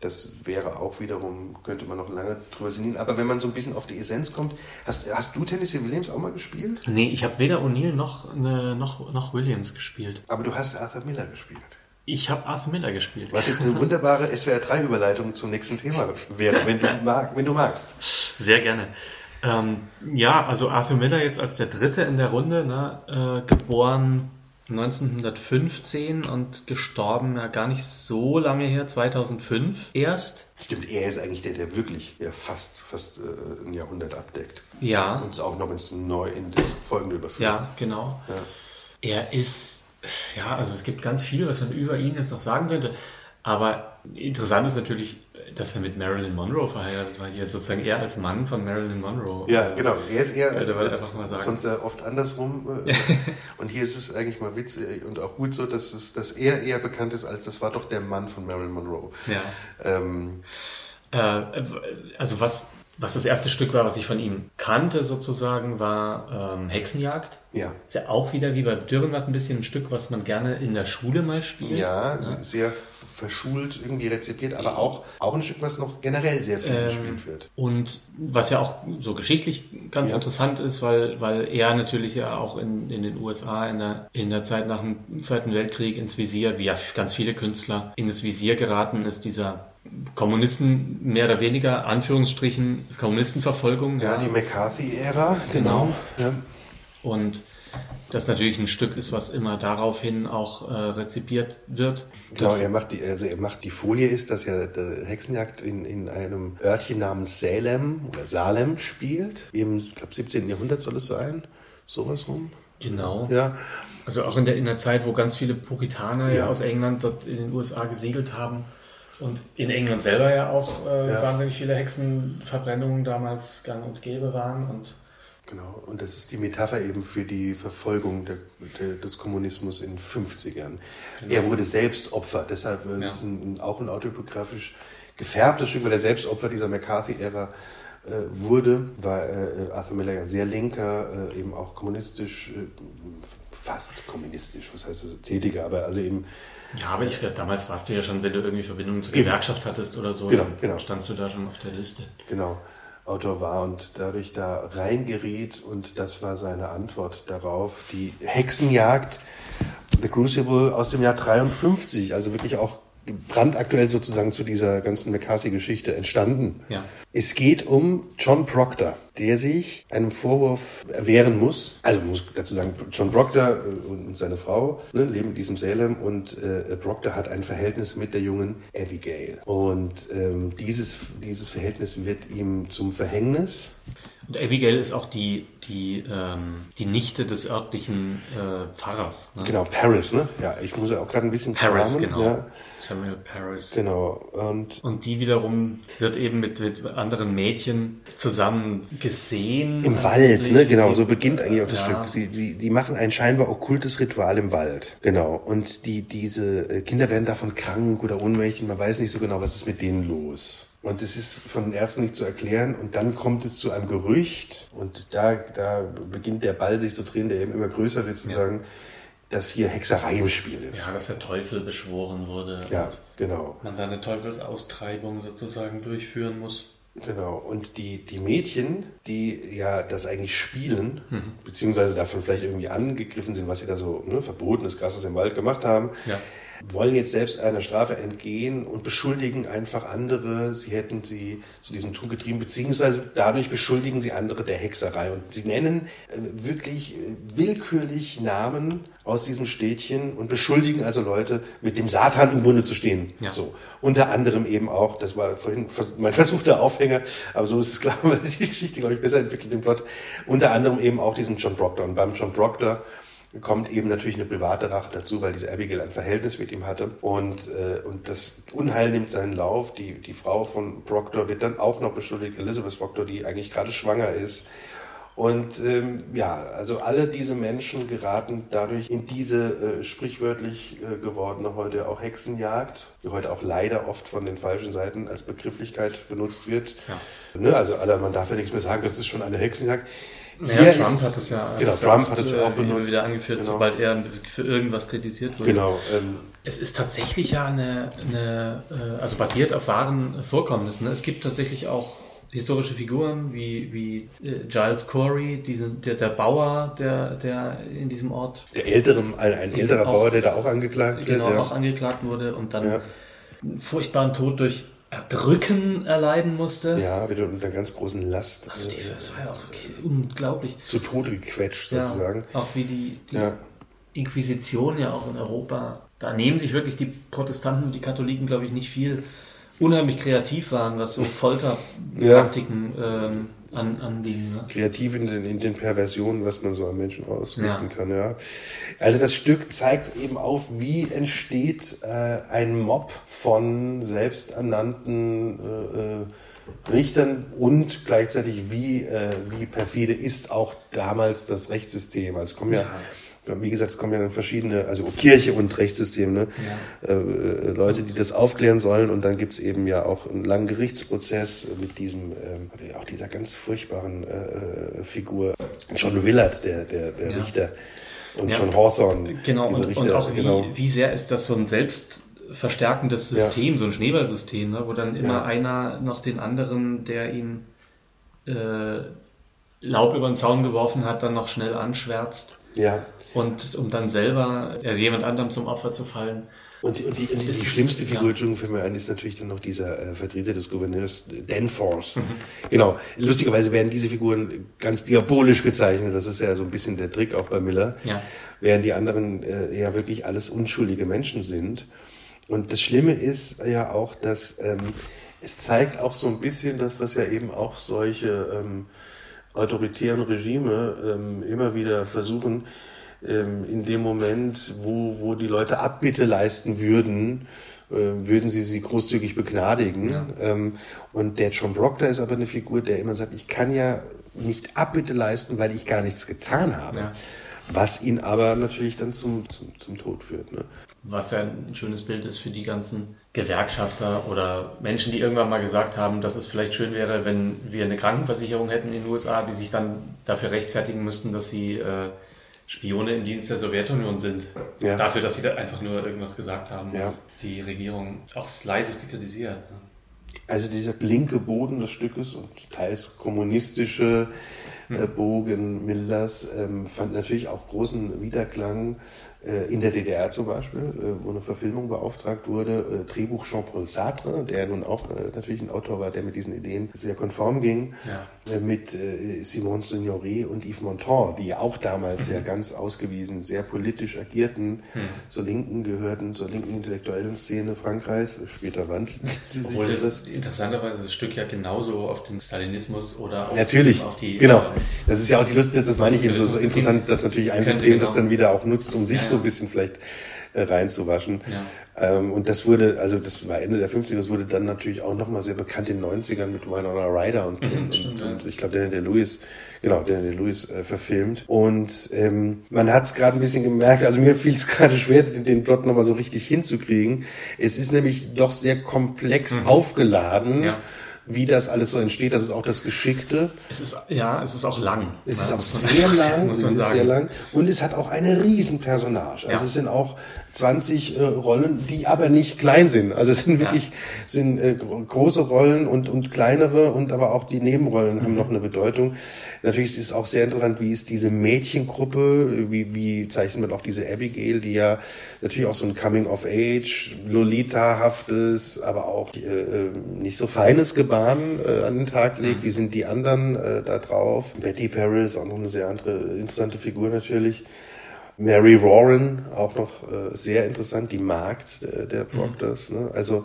Das wäre auch wiederum, könnte man noch lange drüber sinnieren. Aber wenn man so ein bisschen auf die Essenz kommt, hast, hast du Tennessee Williams auch mal gespielt? Nee, ich habe weder O'Neill noch, ne, noch, noch Williams gespielt. Aber du hast Arthur Miller gespielt. Ich habe Arthur Miller gespielt. Was jetzt eine wunderbare SWR3-Überleitung zum nächsten Thema wäre, wenn du, mag, wenn du magst. Sehr gerne. Ähm, ja, also Arthur Miller jetzt als der Dritte in der Runde, ne, äh, geboren 1915 und gestorben ja gar nicht so lange her, 2005 erst. Stimmt, er ist eigentlich der, der wirklich ja, fast, fast äh, ein Jahrhundert abdeckt. Ja. Und auch noch ins neu in das folgende überführt. Ja, genau. Ja. Er ist, ja, also es gibt ganz viel, was man über ihn jetzt noch sagen könnte. Aber interessant ist natürlich, dass er mit Marilyn Monroe verheiratet war, hier sozusagen eher als Mann von Marilyn Monroe. Ja, äh, genau. Er ist eher als, als, als sonst ja oft andersrum. Äh, und hier ist es eigentlich mal witzig und auch gut so, dass, es, dass er eher bekannt ist, als das war doch der Mann von Marilyn Monroe. Ja. Ähm, äh, also was was das erste Stück war, was ich von ihm kannte, sozusagen, war ähm, Hexenjagd. Ja. Ist ja auch wieder wie bei Dürrenmatt ein bisschen ein Stück, was man gerne in der Schule mal spielt. Ja, ja. sehr verschult irgendwie rezipiert, aber auch, auch ein Stück, was noch generell sehr viel ähm, gespielt wird. Und was ja auch so geschichtlich ganz ja. interessant ist, weil, weil er natürlich ja auch in, in den USA in der, in der Zeit nach dem Zweiten Weltkrieg ins Visier, wie ja ganz viele Künstler, in das Visier geraten ist, dieser Kommunisten mehr oder weniger, Anführungsstrichen, Kommunistenverfolgung. Ja, ja. die McCarthy-Ära, genau. genau. Ja. Und das natürlich ein Stück ist, was immer daraufhin auch äh, rezipiert wird. Genau, er macht die, also er macht die Folie ist, dass ja der Hexenjagd in, in einem Örtchen namens Salem oder Salem spielt. Im, ich glaube, 17. Jahrhundert soll es sein. Sowas rum. Genau. Ja. Also auch in der, in der Zeit, wo ganz viele Puritaner ja. aus England dort in den USA gesiedelt haben. Und in England selber ja auch äh, ja. wahnsinnig viele Hexenverbrennungen damals gang und gäbe waren. Und Genau, und das ist die Metapher eben für die Verfolgung der, der, des Kommunismus in den 50ern. Genau. Er wurde selbst Opfer, deshalb äh, ja. ist es ein, auch ein autobiografisch gefärbtes Stück, weil er selbst Opfer dieser McCarthy-Ära äh, wurde, war äh, Arthur Miller ein sehr linker, äh, eben auch kommunistisch, äh, fast kommunistisch, was heißt das, tätiger, aber also eben ja, aber ich glaube, damals warst du ja schon, wenn du irgendwie Verbindungen zur Gewerkschaft hattest oder so, genau, dann genau. standst du da schon auf der Liste. Genau. Autor war und dadurch da reingeriet und das war seine Antwort darauf. Die Hexenjagd, The Crucible aus dem Jahr 53, also wirklich auch brandaktuell sozusagen zu dieser ganzen McCarthy-Geschichte entstanden. Ja. Es geht um John Proctor, der sich einem Vorwurf erwehren muss. Also muss dazu sagen, John Proctor äh, und seine Frau ne, leben in diesem Salem und äh, Proctor hat ein Verhältnis mit der jungen Abigail. Und ähm, dieses, dieses Verhältnis wird ihm zum Verhängnis. Und Abigail ist auch die, die, ähm, die Nichte des örtlichen äh, Pfarrers. Ne? Genau, Paris, ne? Ja, ich muss ja auch gerade ein bisschen Paris, kramen, genau. Ja. Samuel Paris. Genau. Und, und die wiederum wird eben mit, mit anderen Mädchen zusammen gesehen. Im Wald, ne? Genau, so beginnt eigentlich auch das ja. Stück. Sie, sie, die machen ein scheinbar okkultes Ritual im Wald. Genau. Und die, diese äh, Kinder werden davon krank oder ohnmächtig. Man weiß nicht so genau, was ist mit denen los. Und es ist von den Ärzten nicht zu erklären. Und dann kommt es zu einem Gerücht. Und da, da beginnt der Ball sich zu drehen, der eben immer größer wird, zu ja. sagen, dass hier Hexerei im Spiel ist. Ja, dass der Teufel beschworen wurde. Ja, genau. Man da eine Teufelsaustreibung sozusagen durchführen muss. Genau. Und die, die Mädchen, die ja das eigentlich spielen, mhm. beziehungsweise davon vielleicht irgendwie angegriffen sind, was sie da so ne, verbotenes, krasses im Wald gemacht haben, ja wollen jetzt selbst einer Strafe entgehen und beschuldigen einfach andere, sie hätten sie zu diesem Tun getrieben, beziehungsweise dadurch beschuldigen sie andere der Hexerei. Und sie nennen äh, wirklich äh, willkürlich Namen aus diesem Städtchen und beschuldigen also Leute, mit dem Satan im Bunde zu stehen. Ja. So. Unter anderem eben auch, das war vorhin mein versuchter Aufhänger, aber so ist es klar, weil die Geschichte, glaube ich, besser entwickelt im Plot. Unter anderem eben auch diesen John Proctor. Und beim John Proctor kommt eben natürlich eine private Rache dazu, weil diese Abigail ein Verhältnis mit ihm hatte. Und, äh, und das Unheil nimmt seinen Lauf. Die, die Frau von Proctor wird dann auch noch beschuldigt, Elizabeth Proctor, die eigentlich gerade schwanger ist. Und ähm, ja, also alle diese Menschen geraten dadurch in diese äh, sprichwörtlich äh, gewordene heute auch Hexenjagd, die heute auch leider oft von den falschen Seiten als Begrifflichkeit benutzt wird. Ja. Ne, also alle, man darf ja nichts mehr sagen, das ist schon eine Hexenjagd. Ja, Trump hat es ja. Genau, Trump hat es ja auch benutzt. wieder angeführt, genau. sobald er für irgendwas kritisiert wurde. Genau. Ähm, es ist tatsächlich ja eine, eine, äh, also basiert auf wahren Vorkommnissen. Ne? Es gibt tatsächlich auch historische Figuren wie, wie äh, Giles Corey, diese, der, der Bauer, der, der in diesem Ort. Der ältere, ein, ein älterer auch, Bauer, der da auch angeklagt genau, wird. Genau, auch angeklagt wurde und dann ja. einen furchtbaren Tod durch Erdrücken erleiden musste. Ja, wieder unter ganz großen Last. Also die, das war ja auch unglaublich. Zu Tode gequetscht sozusagen. Ja, auch wie die, die ja. Inquisition ja auch in Europa. Da nehmen sich wirklich die Protestanten und die Katholiken, glaube ich, nicht viel. Unheimlich kreativ waren, was so Folterpraktiken ja. ähm, an, anging. Ne? Kreativ in den, in den Perversionen, was man so an Menschen ausrichten ja. kann, ja. Also das Stück zeigt eben auf, wie entsteht äh, ein Mob von selbsternannten äh, äh, Richtern und gleichzeitig wie, äh, wie perfide ist auch damals das Rechtssystem. Also es kommen ja, ja wie gesagt, es kommen ja dann verschiedene, also Kirche und Rechtssystem, ne? Ja. Äh, äh, Leute, die das aufklären sollen. Und dann gibt's eben ja auch einen langen Gerichtsprozess mit diesem, ähm, auch dieser ganz furchtbaren äh, äh, Figur, John Willard, der, der, der ja. Richter, und ja. John Hawthorne. Genau, und, Richter, und auch wie, genau. wie sehr ist das so ein selbstverstärkendes System, ja. so ein Schneeballsystem, ne? wo dann immer einer noch den anderen, der ihn äh, Laub über den Zaun geworfen hat, dann noch schnell anschwärzt. Ja. Und um dann selber, also jemand anderem zum Opfer zu fallen. Und die, und die, und die, die schlimmste Figur, ja. für mich ein, ist natürlich dann noch dieser äh, Vertreter des Gouverneurs, Danforth. Mhm. Genau. Lustigerweise werden diese Figuren ganz diabolisch gezeichnet. Das ist ja so ein bisschen der Trick auch bei Miller. Ja. Während die anderen äh, ja wirklich alles unschuldige Menschen sind. Und das Schlimme ist ja auch, dass ähm, es zeigt auch so ein bisschen das, was ja eben auch solche ähm, autoritären Regime ähm, immer wieder versuchen, ähm, in dem Moment, wo, wo die Leute Abbitte leisten würden, äh, würden sie sie großzügig begnadigen. Ja. Ähm, und der John Proctor ist aber eine Figur, der immer sagt, ich kann ja nicht Abbitte leisten, weil ich gar nichts getan habe. Ja. Was ihn aber natürlich dann zum, zum, zum Tod führt. Ne? Was ja ein schönes Bild ist für die ganzen Gewerkschafter oder Menschen, die irgendwann mal gesagt haben, dass es vielleicht schön wäre, wenn wir eine Krankenversicherung hätten in den USA, die sich dann dafür rechtfertigen müssten, dass sie äh, Spione im Dienst der Sowjetunion sind. Ja. Dafür, dass sie da einfach nur irgendwas gesagt haben, was ja. die Regierung aufs leiseste kritisiert. Also dieser linke Boden des Stückes und teils kommunistische äh, Bogen Millers ähm, fand natürlich auch großen Wiederklang äh, in der DDR zum Beispiel, äh, wo eine Verfilmung beauftragt wurde. Äh, Drehbuch Jean-Paul Sartre, der nun auch natürlich ein Autor war, der mit diesen Ideen sehr konform ging, ja. Mit Simone Signoret und Yves Montand, die auch damals mhm. ja ganz ausgewiesen sehr politisch agierten, mhm. zur Linken gehörten, zur linken intellektuellen Szene Frankreichs. Später wandelten sie sich. Obwohl das interessanterweise das Stück ja genauso auf den Stalinismus oder auf, natürlich, auf die. Genau. Das ist ja auch die Lust, das meine ich eben so, so interessant, dass natürlich ein System genau. das dann wieder auch nutzt, um sich ja, so ein bisschen vielleicht äh, reinzuwaschen. Ja. Ähm, und das wurde, also das war Ende der 50er, das wurde dann natürlich auch nochmal sehr bekannt in den 90ern mit Winona Ryder und, mhm, und, stimmt, und, und, ich glaube, Daniel Lewis, genau, Daniel Lewis äh, verfilmt. Und ähm, man hat es gerade ein bisschen gemerkt, also mir fiel es gerade schwer, den, den Plot nochmal so richtig hinzukriegen. Es ist nämlich doch sehr komplex mhm. aufgeladen. Ja wie das alles so entsteht. Das ist auch das Geschickte. Es ist, ja, es ist auch lang. Es ist auch sehr lang, muss man sagen. sehr lang. Und es hat auch eine Riesenpersonage. Also ja. es sind auch 20 äh, Rollen, die aber nicht klein sind. Also es sind wirklich ja. sind äh, große Rollen und, und kleinere und aber auch die Nebenrollen mhm. haben noch eine Bedeutung. Natürlich ist es auch sehr interessant, wie ist diese Mädchengruppe, wie, wie zeichnet man auch diese Abigail, die ja natürlich auch so ein Coming of Age, Lolita-haftes, aber auch äh, äh nicht so feines Gebaren äh, an den Tag legt. Mhm. Wie sind die anderen äh, da drauf? Betty Paris, auch noch eine sehr andere interessante Figur natürlich. Mary Warren, auch noch äh, sehr interessant, die Magd äh, der Proctors. Mhm. Ne? Also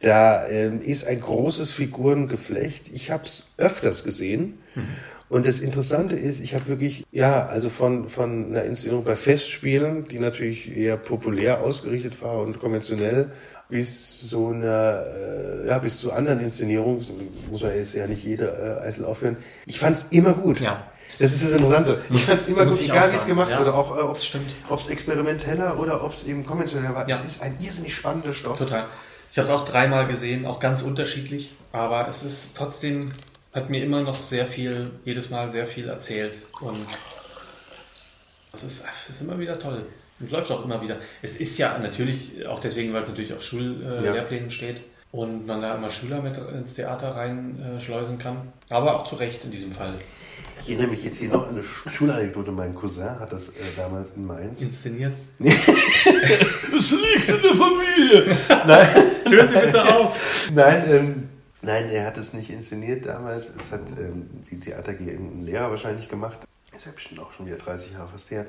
da äh, ist ein großes Figurengeflecht. Ich habe es öfters gesehen. Mhm. Und das Interessante ist, ich habe wirklich, ja, also von, von einer Inszenierung bei Festspielen, die natürlich eher populär ausgerichtet war und konventionell, bis so einer, äh, ja, bis zu anderen Inszenierungen, muss man jetzt ja nicht jede äh, einzeln aufhören. Ich fand es immer gut. Ja. Das ist das Interessante. Ich fand es immer gut, egal wie es gemacht ja. wurde, auch äh, ob es experimenteller oder ob es eben konventioneller war. Ja. Es ist ein irrsinnig spannender Stoff. Total. Ich habe es auch dreimal gesehen, auch ganz unterschiedlich, aber es ist trotzdem, hat mir immer noch sehr viel, jedes Mal sehr viel erzählt und es ist, ist immer wieder toll. Und läuft auch immer wieder. Es ist ja natürlich, auch deswegen, weil es natürlich auf Schullehrplänen äh, ja. steht und man da immer Schüler mit ins Theater reinschleusen äh, kann. Aber auch zu Recht in diesem Fall. Ich erinnere mich jetzt hier noch an eine Schulanekdote. Mein Cousin hat das äh, damals in Mainz. Inszeniert? es liegt in der Familie. Nein. Hören Sie bitte auf. Nein, ähm, nein, er hat es nicht inszeniert damals. Es hat ähm, die Theater ein Lehrer wahrscheinlich gemacht. Ist ja bestimmt auch schon wieder 30 Jahre fast her.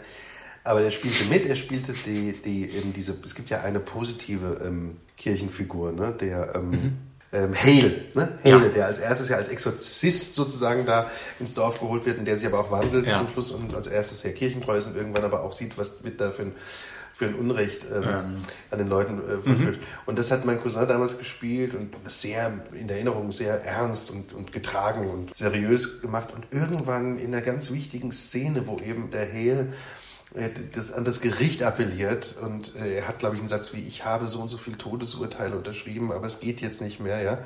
Aber der spielte mit, er spielte die, die eben diese, es gibt ja eine positive ähm, Kirchenfigur, ne, der ähm, mhm ähm, Hale, ne? Hale, ja. der als erstes ja als Exorzist sozusagen da ins Dorf geholt wird und der sich aber auch wandelt ja. zum Schluss und als erstes sehr kirchentreu ist und irgendwann aber auch sieht, was wird da für ein, für ein Unrecht ähm, ja. an den Leuten äh, verführt. Mhm. Und das hat mein Cousin damals gespielt und sehr in der Erinnerung sehr ernst und, und getragen und seriös gemacht. Und irgendwann in einer ganz wichtigen Szene, wo eben der Hale das, an das Gericht appelliert und äh, er hat, glaube ich, einen Satz wie, ich habe so und so viele Todesurteile unterschrieben, aber es geht jetzt nicht mehr, ja,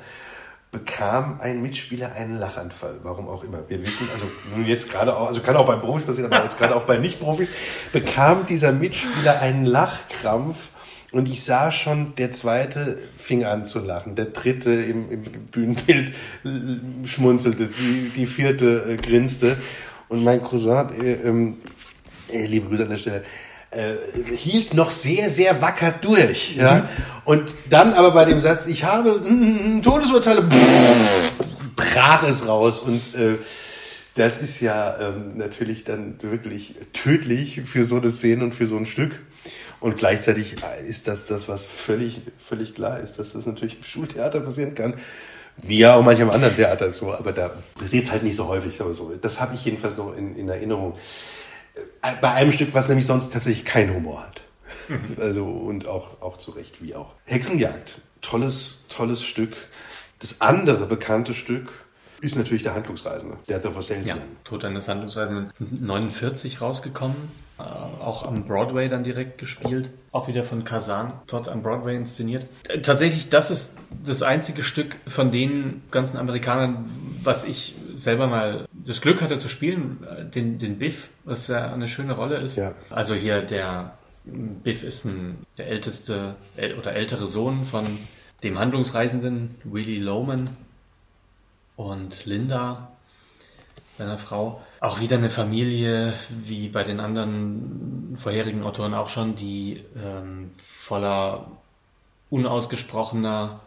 bekam ein Mitspieler einen Lachanfall, warum auch immer. Wir wissen, also nun jetzt gerade auch, also kann auch bei Profis passieren, aber jetzt gerade auch bei Nicht-Profis, bekam dieser Mitspieler einen Lachkrampf und ich sah schon, der zweite fing an zu lachen, der dritte im, im Bühnenbild schmunzelte, die, die vierte äh, grinste. Und mein Cousin äh, ähm, äh, liebe Grüße an der Stelle, äh, hielt noch sehr, sehr wacker durch. Ja? Mhm. Und dann aber bei dem Satz, ich habe mm, Todesurteile, brach es raus. Und äh, das ist ja ähm, natürlich dann wirklich tödlich für so eine Szene und für so ein Stück. Und gleichzeitig ist das das, was völlig, völlig klar ist, dass das natürlich im Schultheater passieren kann. Wie ja auch manchem anderen Theater so, aber da passiert es halt nicht so häufig. Aber so. Das habe ich jedenfalls so in, in Erinnerung. Äh, bei einem Stück, was nämlich sonst tatsächlich keinen Humor hat. also, und auch, auch zu Recht, wie auch. Hexenjagd. Tolles, tolles Stück. Das andere bekannte Stück ist natürlich der Handlungsreisende, Death of a Salesman. Ja, Tod eines Handlungsreisenden. 49 rausgekommen, äh, auch am Broadway dann direkt gespielt, auch wieder von Kazan, dort am Broadway inszeniert. Tatsächlich, das ist das einzige Stück von den ganzen Amerikanern, was ich selber mal das Glück hatte zu spielen, äh, den, den Biff, was ja eine schöne Rolle ist. Ja. Also hier der Biff ist ein, der älteste oder ältere Sohn von dem Handlungsreisenden Willie Loman und Linda seiner Frau. Auch wieder eine Familie, wie bei den anderen vorherigen Autoren auch schon, die ähm, voller unausgesprochener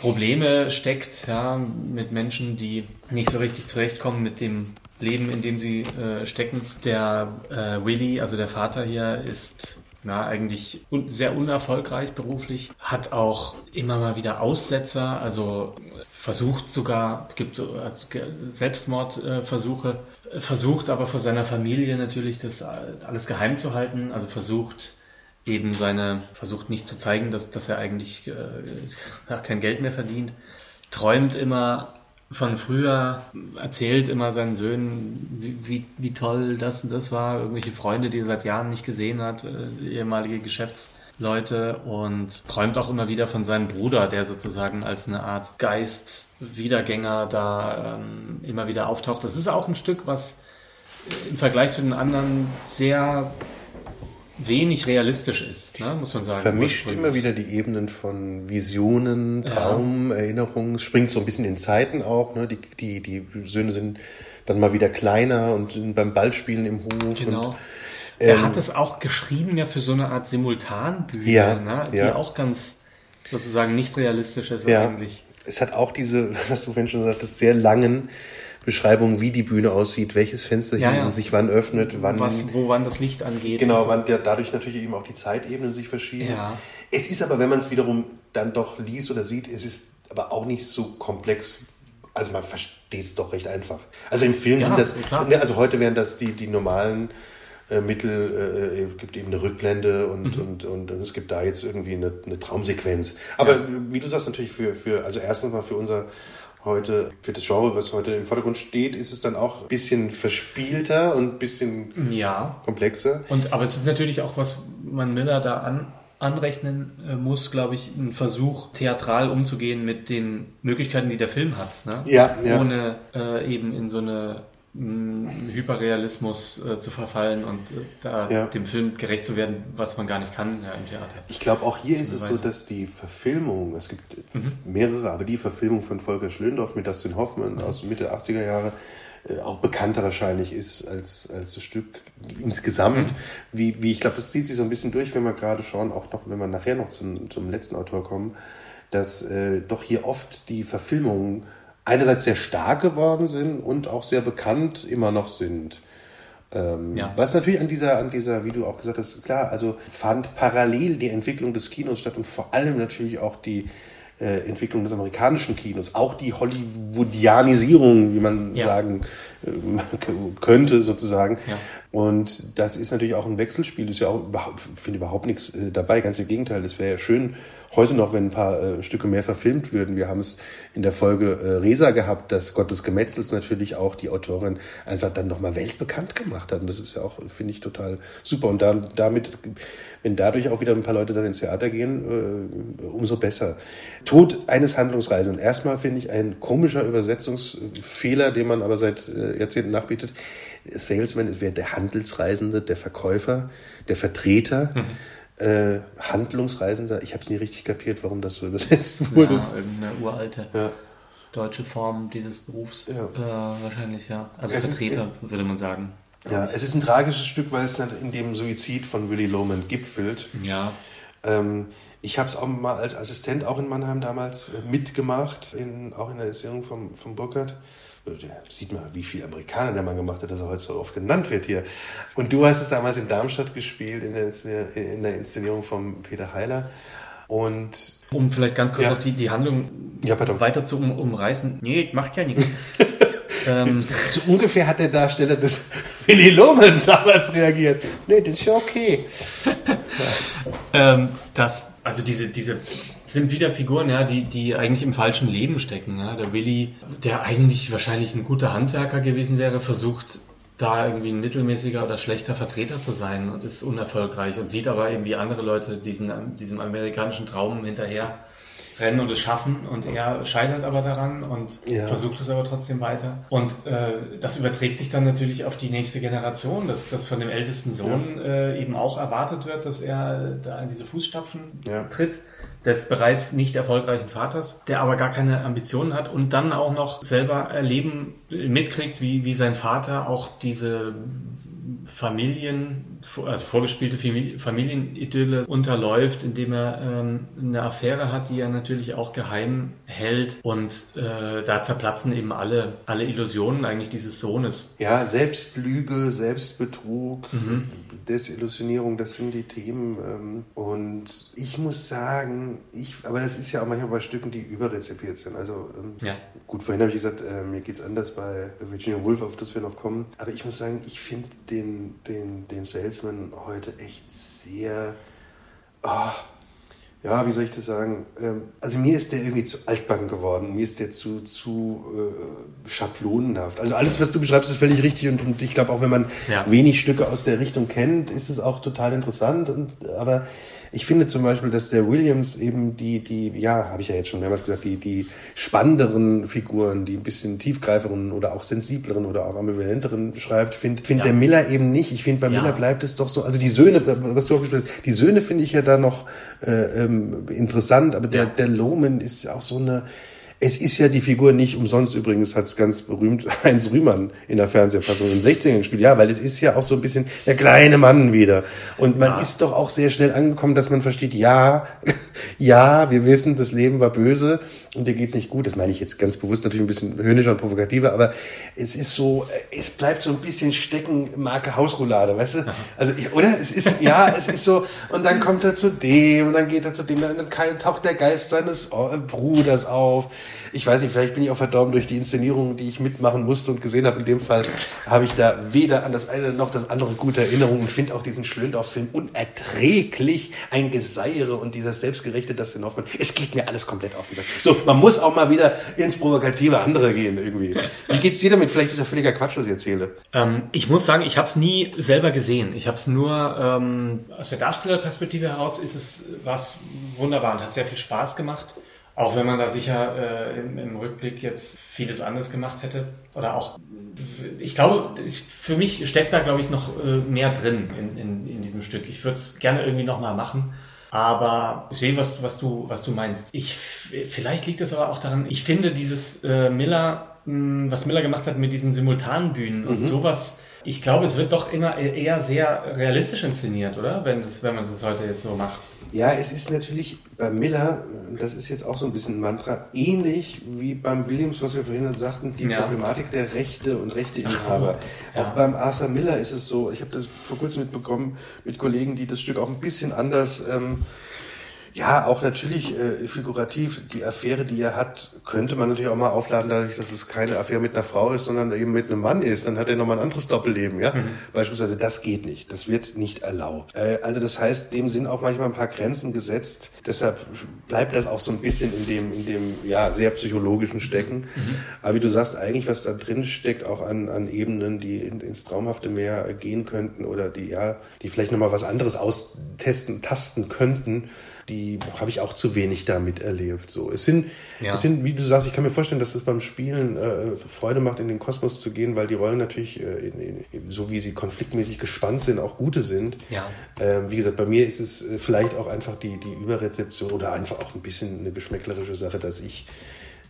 Probleme steckt, ja, mit Menschen, die nicht so richtig zurechtkommen mit dem Leben, in dem sie äh, stecken. Der äh, Willy, also der Vater hier, ist na, eigentlich un sehr unerfolgreich beruflich, hat auch immer mal wieder Aussetzer, also versucht sogar, gibt also Selbstmordversuche, äh, versucht aber vor seiner Familie natürlich das alles geheim zu halten, also versucht eben seine, versucht nicht zu zeigen, dass, dass er eigentlich äh, kein Geld mehr verdient, träumt immer von früher, erzählt immer seinen Söhnen, wie, wie, toll das und das war, irgendwelche Freunde, die er seit Jahren nicht gesehen hat, äh, ehemalige Geschäftsleute und träumt auch immer wieder von seinem Bruder, der sozusagen als eine Art Geist, Wiedergänger da ähm, immer wieder auftaucht. Das ist auch ein Stück, was im Vergleich zu den anderen sehr wenig realistisch ist, ne, muss man sagen. Vermischt immer wieder die Ebenen von Visionen, Traum, ja. Erinnerungen, springt so ein bisschen in Zeiten auch. Ne? Die, die, die Söhne sind dann mal wieder kleiner und beim Ballspielen im Hof. Genau. Und, ähm, er hat es auch geschrieben ja für so eine Art Simultanbühne, ja, ne? die ja. auch ganz sozusagen nicht realistisch ist ja. eigentlich. Es hat auch diese, was du vorhin schon sagtest, sehr langen Beschreibung, wie die Bühne aussieht, welches Fenster Ja, ja. sich wann öffnet, wann. Was, wo wann das Licht angeht. Genau, so. wann der, dadurch natürlich eben auch die Zeitebenen sich verschieben. Ja. Es ist aber, wenn man es wiederum dann doch liest oder sieht, es ist aber auch nicht so komplex. Also man versteht es doch recht einfach. Also im Film Ja, sind das, klar. ne, also heute wären das die, die normalen äh, Mittel, äh, gibt eben eine Rückblende und, Mhm. und, und, und es gibt da jetzt irgendwie eine, eine Traumsequenz. Aber wie du sagst, natürlich für, für, also erstens mal für unser heute, für das Genre, was heute im Vordergrund steht, ist es dann auch ein bisschen verspielter und ein bisschen Ja. komplexer. Und, aber es ist natürlich auch, was man Miller da an, anrechnen äh, muss, glaube ich, ein Versuch, theatral umzugehen mit den Möglichkeiten, die der Film hat. Ne? Ja, ja. Ohne äh, eben in so eine Hyperrealismus äh, zu verfallen und äh, da Ja. dem Film gerecht zu werden, was man gar nicht kann ja, im Theater. Ich glaube, auch hier ist es so, Weise. dass die Verfilmung, es gibt mehrere, aber die Verfilmung von Volker Schlöndorff mit Dustin Hoffmann aus Mitte 80er Jahre äh, auch bekannter wahrscheinlich ist als, als das Stück insgesamt. Wie, wie ich glaube, das zieht sich so ein bisschen durch, wenn wir gerade schauen, auch noch, wenn wir nachher noch zum, zum letzten Autor kommen, dass äh, doch hier oft die Verfilmungen einerseits sehr stark geworden sind und auch sehr bekannt immer noch sind. Ähm, Ja. Was natürlich an dieser, an dieser, wie du auch gesagt hast, klar, also fand parallel die Entwicklung des Kinos statt und vor allem natürlich auch die äh, Entwicklung des amerikanischen Kinos, auch die Hollywoodianisierung, wie man Ja. sagen ähm, könnte sozusagen. Ja. Und das ist natürlich auch ein Wechselspiel, ist ja auch überhaupt, finde überhaupt nichts äh, dabei, ganz im Gegenteil. Es wäre ja schön heute noch, wenn ein paar äh, Stücke mehr verfilmt würden. Wir haben es in der Folge äh, Resa gehabt, dass Gott des Gemetzels natürlich auch die Autorin einfach dann nochmal weltbekannt gemacht hat. Und das ist ja auch, finde ich, total super. Und dann, damit, wenn dadurch auch wieder ein paar Leute dann ins Theater gehen, äh, umso besser. Tod eines Handlungsreisenden. Erstmal finde ich ein komischer Übersetzungsfehler, den man aber seit äh, Jahrzehnten nachbietet. Salesman es wäre der Handelsreisende, der Verkäufer, der Vertreter. Äh, Handlungsreisender, ich habe es nie richtig kapiert, warum das so übersetzt wurde. Ja, irgendeine uralte Ja. deutsche Form dieses Berufs. Ja. Äh, wahrscheinlich, ja. Also Es ist- Vertreter, würde man sagen. Ja, es ist ein tragisches Stück, weil es dann in dem Suizid von Willy Loman gipfelt. Ja. Ähm, ich habe es auch mal als Assistent auch in Mannheim damals äh, mitgemacht, in, auch in der Erzählung vom, vom Burkhardt. Sieht man, wie viel Amerikaner der Mann gemacht hat, dass er heute so oft genannt wird hier. Und du hast es damals in Darmstadt gespielt, in der, in der Inszenierung von Peter Heiler. Und Um vielleicht ganz kurz Ja. noch die, die Handlung Ja, weiter zu um, umreißen. Nee, macht ja nichts. ähm, so ungefähr hat der Darsteller des Willy Loman damals reagiert. Nee, das ist ja okay. ähm, das, also diese, diese sind wieder Figuren, ja, die, die eigentlich im falschen Leben stecken. Ja. Der Willi, der eigentlich wahrscheinlich ein guter Handwerker gewesen wäre, versucht da irgendwie ein mittelmäßiger oder schlechter Vertreter zu sein und ist unerfolgreich und sieht aber eben wie andere Leute diesen, diesem amerikanischen Traum hinterher losrennen und es schaffen und er scheitert aber daran und ja. versucht es aber trotzdem weiter. Und äh, das überträgt sich dann natürlich auf die nächste Generation, dass, dass von dem ältesten Sohn ja. äh, eben auch erwartet wird, dass er da in diese Fußstapfen ja. tritt des bereits nicht erfolgreichen Vaters, der aber gar keine Ambitionen hat und dann auch noch selber erleben, mitkriegt, wie, wie sein Vater auch diese Familien, also vorgespielte Familienidylle unterläuft, indem er ähm, eine Affäre hat, die er natürlich auch geheim hält und äh, da zerplatzen eben alle, alle Illusionen eigentlich dieses Sohnes. Ja, Selbstlüge, Selbstbetrug, mhm. Desillusionierung, das sind die Themen ähm, und ich muss sagen, ich, aber das ist ja auch manchmal bei Stücken, die überrezipiert sind. Also ähm, ja. gut, vorhin habe ich gesagt, äh, mir geht es anders bei Virginia Woolf, auf das wir noch kommen, aber ich muss sagen, ich finde den, den, den Salesman heute echt sehr. Oh, ja, wie soll ich das sagen? Ähm, also mir ist der irgendwie zu altbacken geworden. Mir ist der zu, zu äh, schablonenhaft. Also alles, was du beschreibst, ist völlig richtig und, und ich glaube auch, wenn man ja. wenig Stücke aus der Richtung kennt, ist es auch total interessant. Und, aber ich finde zum Beispiel, dass der Williams eben die, die, ja, habe ich ja jetzt schon mehrmals gesagt, die, die spannenderen Figuren, die ein bisschen tiefgreiferen oder auch sensibleren oder auch ambivalenteren schreibt, finde find ja. der Miller eben nicht. Ich finde, bei ja. Miller bleibt es doch so, also die Söhne, was du auch gespielt hast, die Söhne finde ich ja da noch äh, ähm, interessant, aber der, ja. der Loman ist ja auch so eine, es ist ja die Figur nicht umsonst übrigens, hat es ganz berühmt Heinz Rühmann in der Fernsehfassung in den 60ern gespielt. Ja, weil es ist ja auch so ein bisschen der kleine Mann wieder. Und man ja. ist doch auch sehr schnell angekommen, dass man versteht, ja, ja, wir wissen, das Leben war böse und dir geht's nicht gut. Das meine ich jetzt ganz bewusst natürlich ein bisschen höhnischer und provokativer, aber es ist so, es bleibt so ein bisschen stecken, Marke Hausroulade, weißt du? Also, oder? Es ist, ja, es ist so, und dann kommt er zu dem, und dann geht er zu dem, dann taucht der Geist seines Bruders auf ich weiß nicht, vielleicht bin ich auch verdorben durch die Inszenierung, die ich mitmachen musste und gesehen habe. In dem Fall habe ich da weder an das eine noch das andere gute Erinnerungen und finde auch diesen Schlöndorff-Film unerträglich. Ein Geseiere und dieses selbstgerechte Dustin Hoffmann. Es geht mir alles komplett auf den Sack. So, man muss auch mal wieder ins provokative andere gehen irgendwie. Wie geht's dir damit? Vielleicht ist das völliger Quatsch, was ich erzähle. Ähm, ich muss sagen, ich habe es nie selber gesehen. Ich habe es nur ähm, aus der Darstellerperspektive heraus ist es was wunderbar und hat sehr viel Spaß gemacht. Auch wenn man da sicher äh, im, im, Rückblick jetzt vieles anderes gemacht hätte. Oder auch, ich glaube, für mich steckt da, glaube ich, noch äh, mehr drin in, in, in diesem Stück. Ich würde es gerne irgendwie nochmal machen. Aber ich sehe, was, was, du, was du meinst. Ich, vielleicht liegt es aber auch daran, ich finde dieses äh, Miller, mh, hm, was Miller gemacht hat mit diesen Simultanbühnen mhm. und sowas, ich glaube, es wird doch immer eher sehr realistisch inszeniert, oder? Wenn, das, wenn man das heute jetzt so macht. Ja, es ist natürlich bei Miller, das ist jetzt auch so ein bisschen ein Mantra, ähnlich wie beim Williams, was wir vorhin sagten, die ja. Problematik der Rechte und Rechteinhaber. So, ja. Auch beim Arthur Miller ist es so, ich habe das vor kurzem mitbekommen mit Kollegen, die das Stück auch ein bisschen anders ähm, ja, auch natürlich äh, figurativ. Die Affäre, die er hat, könnte man natürlich auch mal aufladen, dadurch, dass es keine Affäre mit einer Frau ist, sondern eben mit einem Mann ist. Dann hat er nochmal ein anderes Doppelleben, ja. Mhm. Beispielsweise, das geht nicht. Das wird nicht erlaubt. Äh, also das heißt, dem sind auch manchmal ein paar Grenzen gesetzt. Deshalb bleibt das auch so ein bisschen in dem, in dem, ja, sehr psychologischen Stecken. Mhm. Aber wie du sagst, eigentlich, was da drin steckt, auch an, an Ebenen, die in, ins Traumhafte mehr gehen könnten oder die, ja, die vielleicht nochmal was anderes austesten, tasten könnten, die habe ich auch zu wenig damit erlebt. So, es sind, ja. es sind, wie du sagst, ich kann mir vorstellen, dass es beim Spielen äh, Freude macht, in den Kosmos zu gehen, weil die Rollen natürlich, äh, in, in, so wie sie konfliktmäßig gespannt sind, auch gute sind. Ja. Ähm, wie gesagt, bei mir ist es äh, vielleicht auch einfach die, die Überrezeption oder einfach auch ein bisschen eine geschmäcklerische Sache, dass ich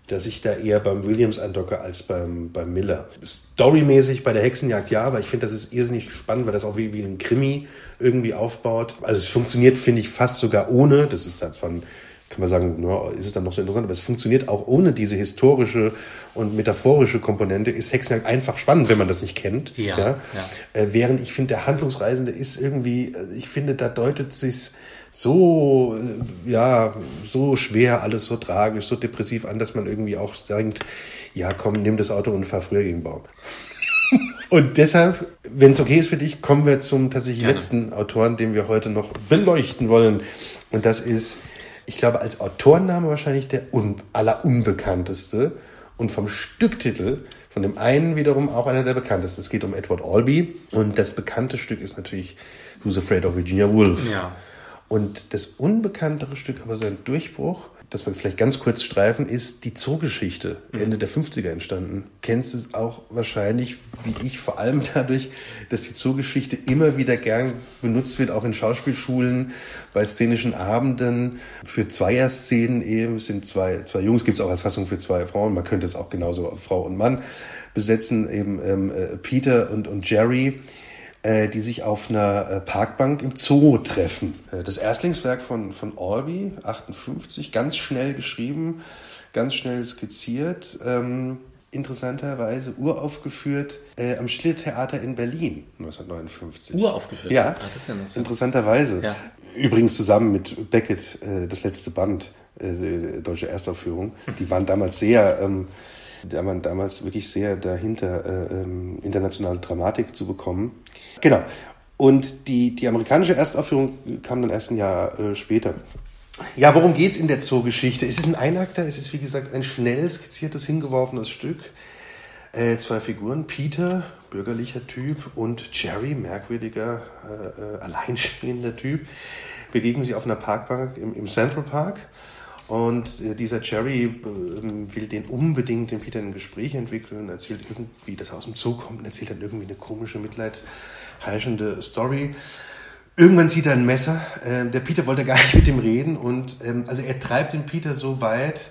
dass ich da eher beim Williams andocke als beim, beim Miller. Storymäßig bei der Hexenjagd ja, aber ich finde, das ist irrsinnig spannend, weil das auch wie, wie ein Krimi irgendwie aufbaut. Also es funktioniert, finde ich, fast sogar ohne, das ist halt von kann man sagen, ist es dann noch so interessant, aber es funktioniert auch ohne diese historische und metaphorische Komponente, ist Hexenjagd einfach spannend, wenn man das nicht kennt. Ja, ja? ja. Äh, während ich finde, der Handlungsreisende ist irgendwie, äh, ich finde, da deutet sich's so, äh, ja, so schwer, alles so tragisch, so depressiv an, dass man irgendwie auch denkt, ja komm, nimm das Auto und fahr früher gegen den Baum. Und deshalb, wenn es okay ist für dich, kommen wir zum tatsächlich Gerne. letzten Autoren, den wir heute noch beleuchten wollen. Und das ist, ich glaube, als Autorenname wahrscheinlich der un allerunbekannteste und vom Stücktitel von dem einen wiederum auch einer der bekanntesten. Es geht um Edward Albee und das bekannte Stück ist natürlich Who's Afraid of Virginia Woolf. Ja. Und das unbekanntere Stück, aber sein Durchbruch, das wir vielleicht ganz kurz streifen, ist die Zoogeschichte, mhm. Ende der 50er entstanden. Kennst du es auch wahrscheinlich, wie ich, vor allem dadurch, dass die Zoogeschichte immer wieder gern benutzt wird, auch in Schauspielschulen, bei szenischen Abenden, für Zweierszenen eben, es sind zwei, zwei Jungs, gibt es auch als Fassung für zwei Frauen, man könnte es auch genauso Frau und Mann besetzen, eben ähm, äh, Peter und, und Jerry äh, die sich auf einer äh, Parkbank im Zoo treffen. Äh, das Erstlingswerk von, von Orby, 58, ganz schnell geschrieben, ganz schnell skizziert. Ähm, interessanterweise uraufgeführt äh, am Schillertheater in Berlin 1959. Uraufgeführt? Ja, ah, das ist ja so. interessanterweise. Ja. Übrigens zusammen mit Beckett, äh, das letzte Band, äh, deutsche Erstaufführung. Die waren damals sehr ähm, da man damals wirklich sehr dahinter, äh, ähm, internationale Dramatik zu bekommen. Genau. Und die, die amerikanische Erstaufführung kam dann erst ein Jahr äh, später. Ja, worum geht es in der Zoogeschichte? Es ist ein Einakter, es ist wie gesagt ein schnell skizziertes, hingeworfenes Stück. Äh, zwei Figuren, Peter, bürgerlicher Typ, und Jerry, merkwürdiger, äh, äh alleinstehender Typ, begegnen sie auf einer Parkbank im, im Central Park. Und äh, dieser Jerry äh, will den unbedingt den Peter in ein Gespräch entwickeln, erzählt irgendwie, dass er aus dem Zoo kommt und erzählt dann irgendwie eine komische, mitleidheischende Story. Irgendwann zieht er ein Messer. Äh, der Peter wollte gar nicht mit ihm reden und ähm, also er treibt den Peter so weit,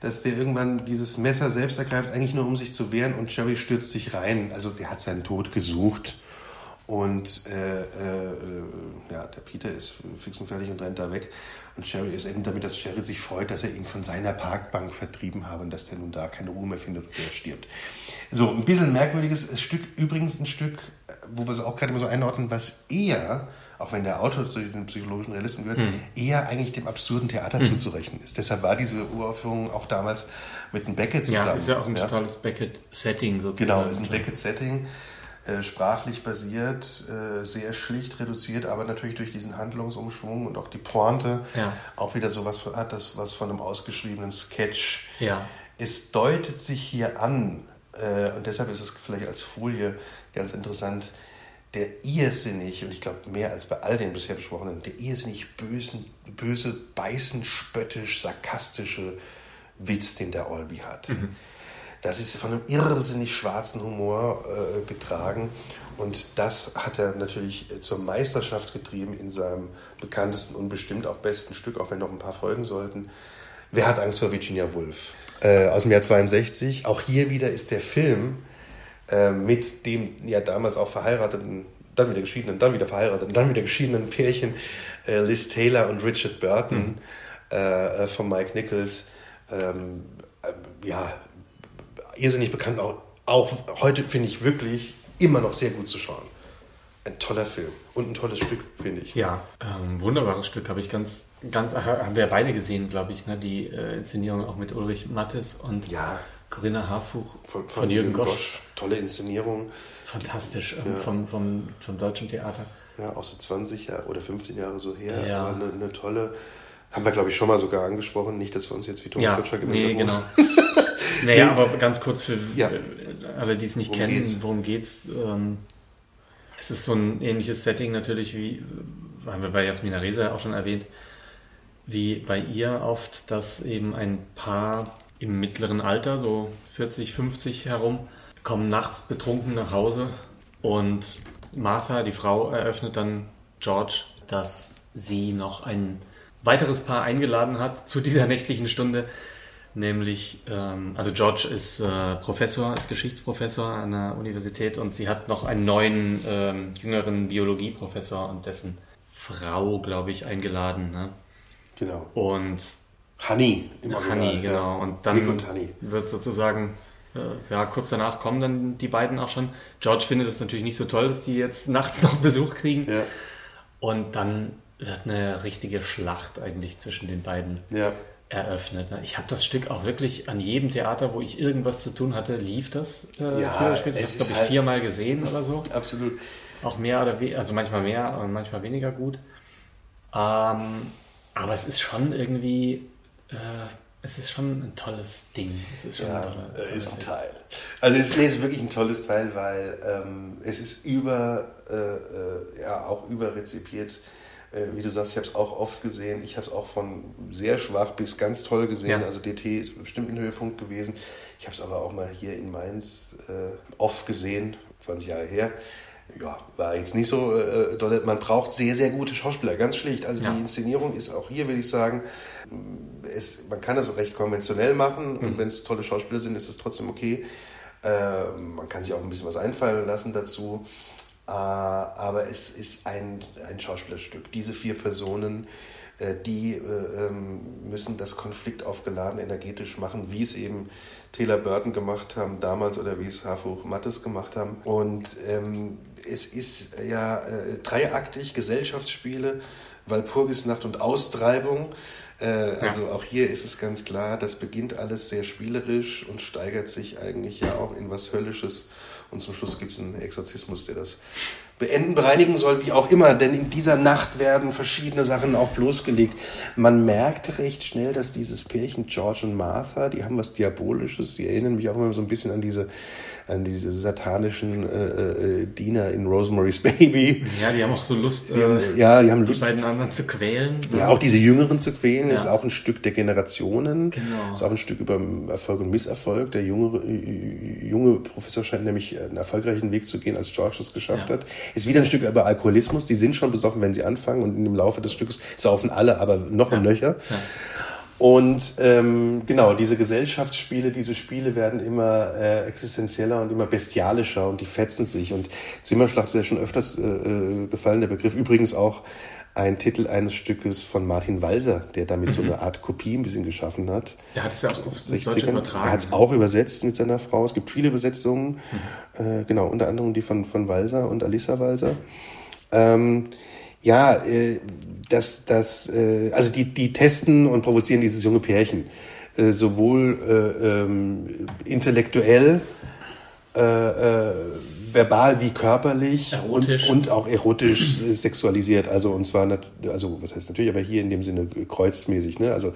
dass der irgendwann dieses Messer selbst ergreift, eigentlich nur um sich zu wehren und Jerry stürzt sich rein. Also der hat seinen Tod gesucht. Und äh, äh, ja, der Peter ist fix und fertig und rennt da weg. Und Sherry ist endet damit, dass Sherry sich freut, dass er ihn von seiner Parkbank vertrieben habe und dass der nun da keine Ruhe mehr findet und er stirbt. So, ein bisschen merkwürdiges Stück, übrigens ein Stück, wo wir es auch gerade immer so einordnen, was eher, auch wenn der Autor zu den psychologischen Realisten gehört, hm. eher eigentlich dem absurden Theater hm. zuzurechnen ist. Deshalb war diese Uraufführung auch damals mit dem Beckett zusammen. Ja, ist ja auch ein ja. totales Beckett-Setting sozusagen. Genau, ist ein Beckett-Setting. Äh, sprachlich basiert, äh, sehr schlicht reduziert, aber natürlich durch diesen Handlungsumschwung und auch die Pointe ja. auch wieder so was hat, das was von einem ausgeschriebenen Sketch. Ja. Es deutet sich hier an, äh, und deshalb ist es vielleicht als Folie ganz interessant, der irrsinnig, und ich glaube mehr als bei all den bisher besprochenen, der irrsinnig bösen, böse, beißen, spöttisch, sarkastische Witz, den der Olby hat. Mhm. Das ist von einem irrsinnig schwarzen Humor äh, getragen. Und das hat er natürlich äh, zur Meisterschaft getrieben in seinem bekanntesten und bestimmt auch besten Stück, auch wenn noch ein paar folgen sollten. Wer hat Angst vor Virginia Woolf? Äh, aus dem Jahr 62. Auch hier wieder ist der Film äh, mit dem ja damals auch verheirateten, dann wieder geschiedenen, dann wieder verheirateten, dann wieder geschiedenen Pärchen äh, Liz Taylor und Richard Burton mhm. Äh, von Mike Nichols. Ähm, ja, irrsinnig bekannt, auch, auch heute finde ich wirklich immer noch sehr gut zu schauen. Ein toller Film und ein tolles Stück, finde ich. Ja, ähm, wunderbares Stück, habe ich ganz, ganz, haben wir beide gesehen, glaube ich, ne? die äh, Inszenierung auch mit Ulrich Mattes und ja. Corinna Harfuch von, von, von Jürgen, Gosch. Gosch. Tolle Inszenierung. Fantastisch, ähm, ja. vom, vom, vom deutschen Theater. Ja, auch so 20 Jahre oder 15 Jahre so her, ja. eine, eine tolle, haben wir glaube ich schon mal sogar angesprochen, nicht, dass wir uns jetzt wie Thomas ja, Gottschalk Nee, genau. Naja, aber ganz kurz für ja. alle, die es nicht worum kennen, geht's? worum geht's? Ähm, es ist so ein ähnliches Setting natürlich wie, haben wir bei Jasmina Reza auch schon erwähnt, wie bei ihr oft, dass eben ein Paar im mittleren Alter, so 40, 50 herum, kommen nachts betrunken nach Hause und Martha, die Frau, eröffnet dann George, dass sie noch ein weiteres Paar eingeladen hat zu dieser nächtlichen Stunde, nämlich, ähm, also George ist äh, Professor, ist Geschichtsprofessor an der Universität und sie hat noch einen neuen, ähm, jüngeren Biologieprofessor und dessen Frau, glaube ich, eingeladen. Ne? Genau. Und Honey, im Honey, genau. Ja. Und dann und wird sozusagen, äh, ja, kurz danach kommen dann die beiden auch schon. George findet es natürlich nicht so toll, dass die jetzt nachts noch Besuch kriegen. Ja. Und dann wird eine richtige Schlacht eigentlich zwischen den beiden. Ja eröffnet. Ne? Ich habe das Stück auch wirklich an jedem Theater, wo ich irgendwas zu tun hatte, lief das. Äh, ja, ich habe es, glaube ich, halt viermal gesehen oder so. Absolut. Auch mehr oder weniger, also manchmal mehr und manchmal weniger gut. Ähm, aber es ist schon irgendwie, äh, es ist schon ein tolles Ding. Es ist schon ja, ein toller, toller ist ein Teil. Also es ist wirklich ein tolles Teil, weil ähm, es ist über, äh, äh ja, auch überrezipiert wie du sagst, ich habe es auch oft gesehen. Ich habe es auch von sehr schwach bis ganz toll gesehen. Ja. Also DT ist bestimmt ein Höhepunkt gewesen. Ich habe es aber auch mal hier in Mainz äh, oft gesehen, 20 Jahre her. Ja, war jetzt nicht so äh, doll. Man braucht sehr, sehr gute Schauspieler, ganz schlicht. Also ja. die Inszenierung ist auch hier, würde ich sagen, es, man kann das recht konventionell machen und mhm. wenn es tolle Schauspieler sind, ist es trotzdem okay. Äh, man kann sich auch ein bisschen was einfallen lassen dazu. Äh, aber es ist ein, ein Schauspielerstück. Diese vier Personen, äh, die äh, ähm, müssen das konfliktaufgeladen energetisch machen, wie es eben Taylor Burton gemacht haben damals oder wie es Harfuch Mattes gemacht haben. Und ähm, es ist ja äh, dreiaktig, Gesellschaftsspiele, Walpurgisnacht und Austreibung. Äh, also ja. auch hier ist es ganz klar, das beginnt alles sehr spielerisch und steigert sich eigentlich ja auch in was Höllisches und zum Schluss gibt es einen Exorzismus, der das beenden, bereinigen soll, wie auch immer. Denn in dieser Nacht werden verschiedene Sachen auch bloßgelegt. Man merkt recht schnell, dass dieses Pärchen George und Martha, die haben was Diabolisches. Die erinnern mich auch immer so ein bisschen an diese an diese satanischen äh, äh, Diener in Rosemary's Baby. Ja, die haben auch so Lust, die haben, äh, ja, die haben Lust, die beiden anderen zu quälen. Ja, auch diese Jüngeren zu quälen, ja. ist auch ein Stück der Generationen. Genau. Ist auch ein Stück über Erfolg und Misserfolg. Der junge, junge Professor scheint nämlich einen erfolgreichen Weg zu gehen, als George es geschafft ja. hat. Ist wieder ein Stück über Alkoholismus. Die sind schon besoffen, wenn sie anfangen und im Laufe des Stückes saufen alle, aber noch ja. und nöcher. Ja. Und ähm, genau, diese Gesellschaftsspiele, diese Spiele werden immer äh, existenzieller und immer bestialischer und die fetzen sich. Und Zimmerschlacht ist ja schon öfters äh, äh, gefallen, der Begriff. Übrigens auch ein Titel eines Stückes von Martin Walser, der damit mhm. so eine Art Kopie ein bisschen geschaffen hat. Der hat es ja auch auf 60 übertragen. Er hat es auch übersetzt mit seiner Frau. Es gibt viele Übersetzungen, mhm. äh, genau, unter anderem die von, von Walser und Alissa Walser. Ähm, ja, äh, das, das, äh, also die, die testen und provozieren dieses junge Pärchen. Äh, sowohl äh, ähm, intellektuell, äh, äh, verbal wie körperlich und, und auch erotisch sexualisiert. Also und zwar, also was heißt natürlich, aber hier in dem Sinne kreuzmäßig. Ne? Also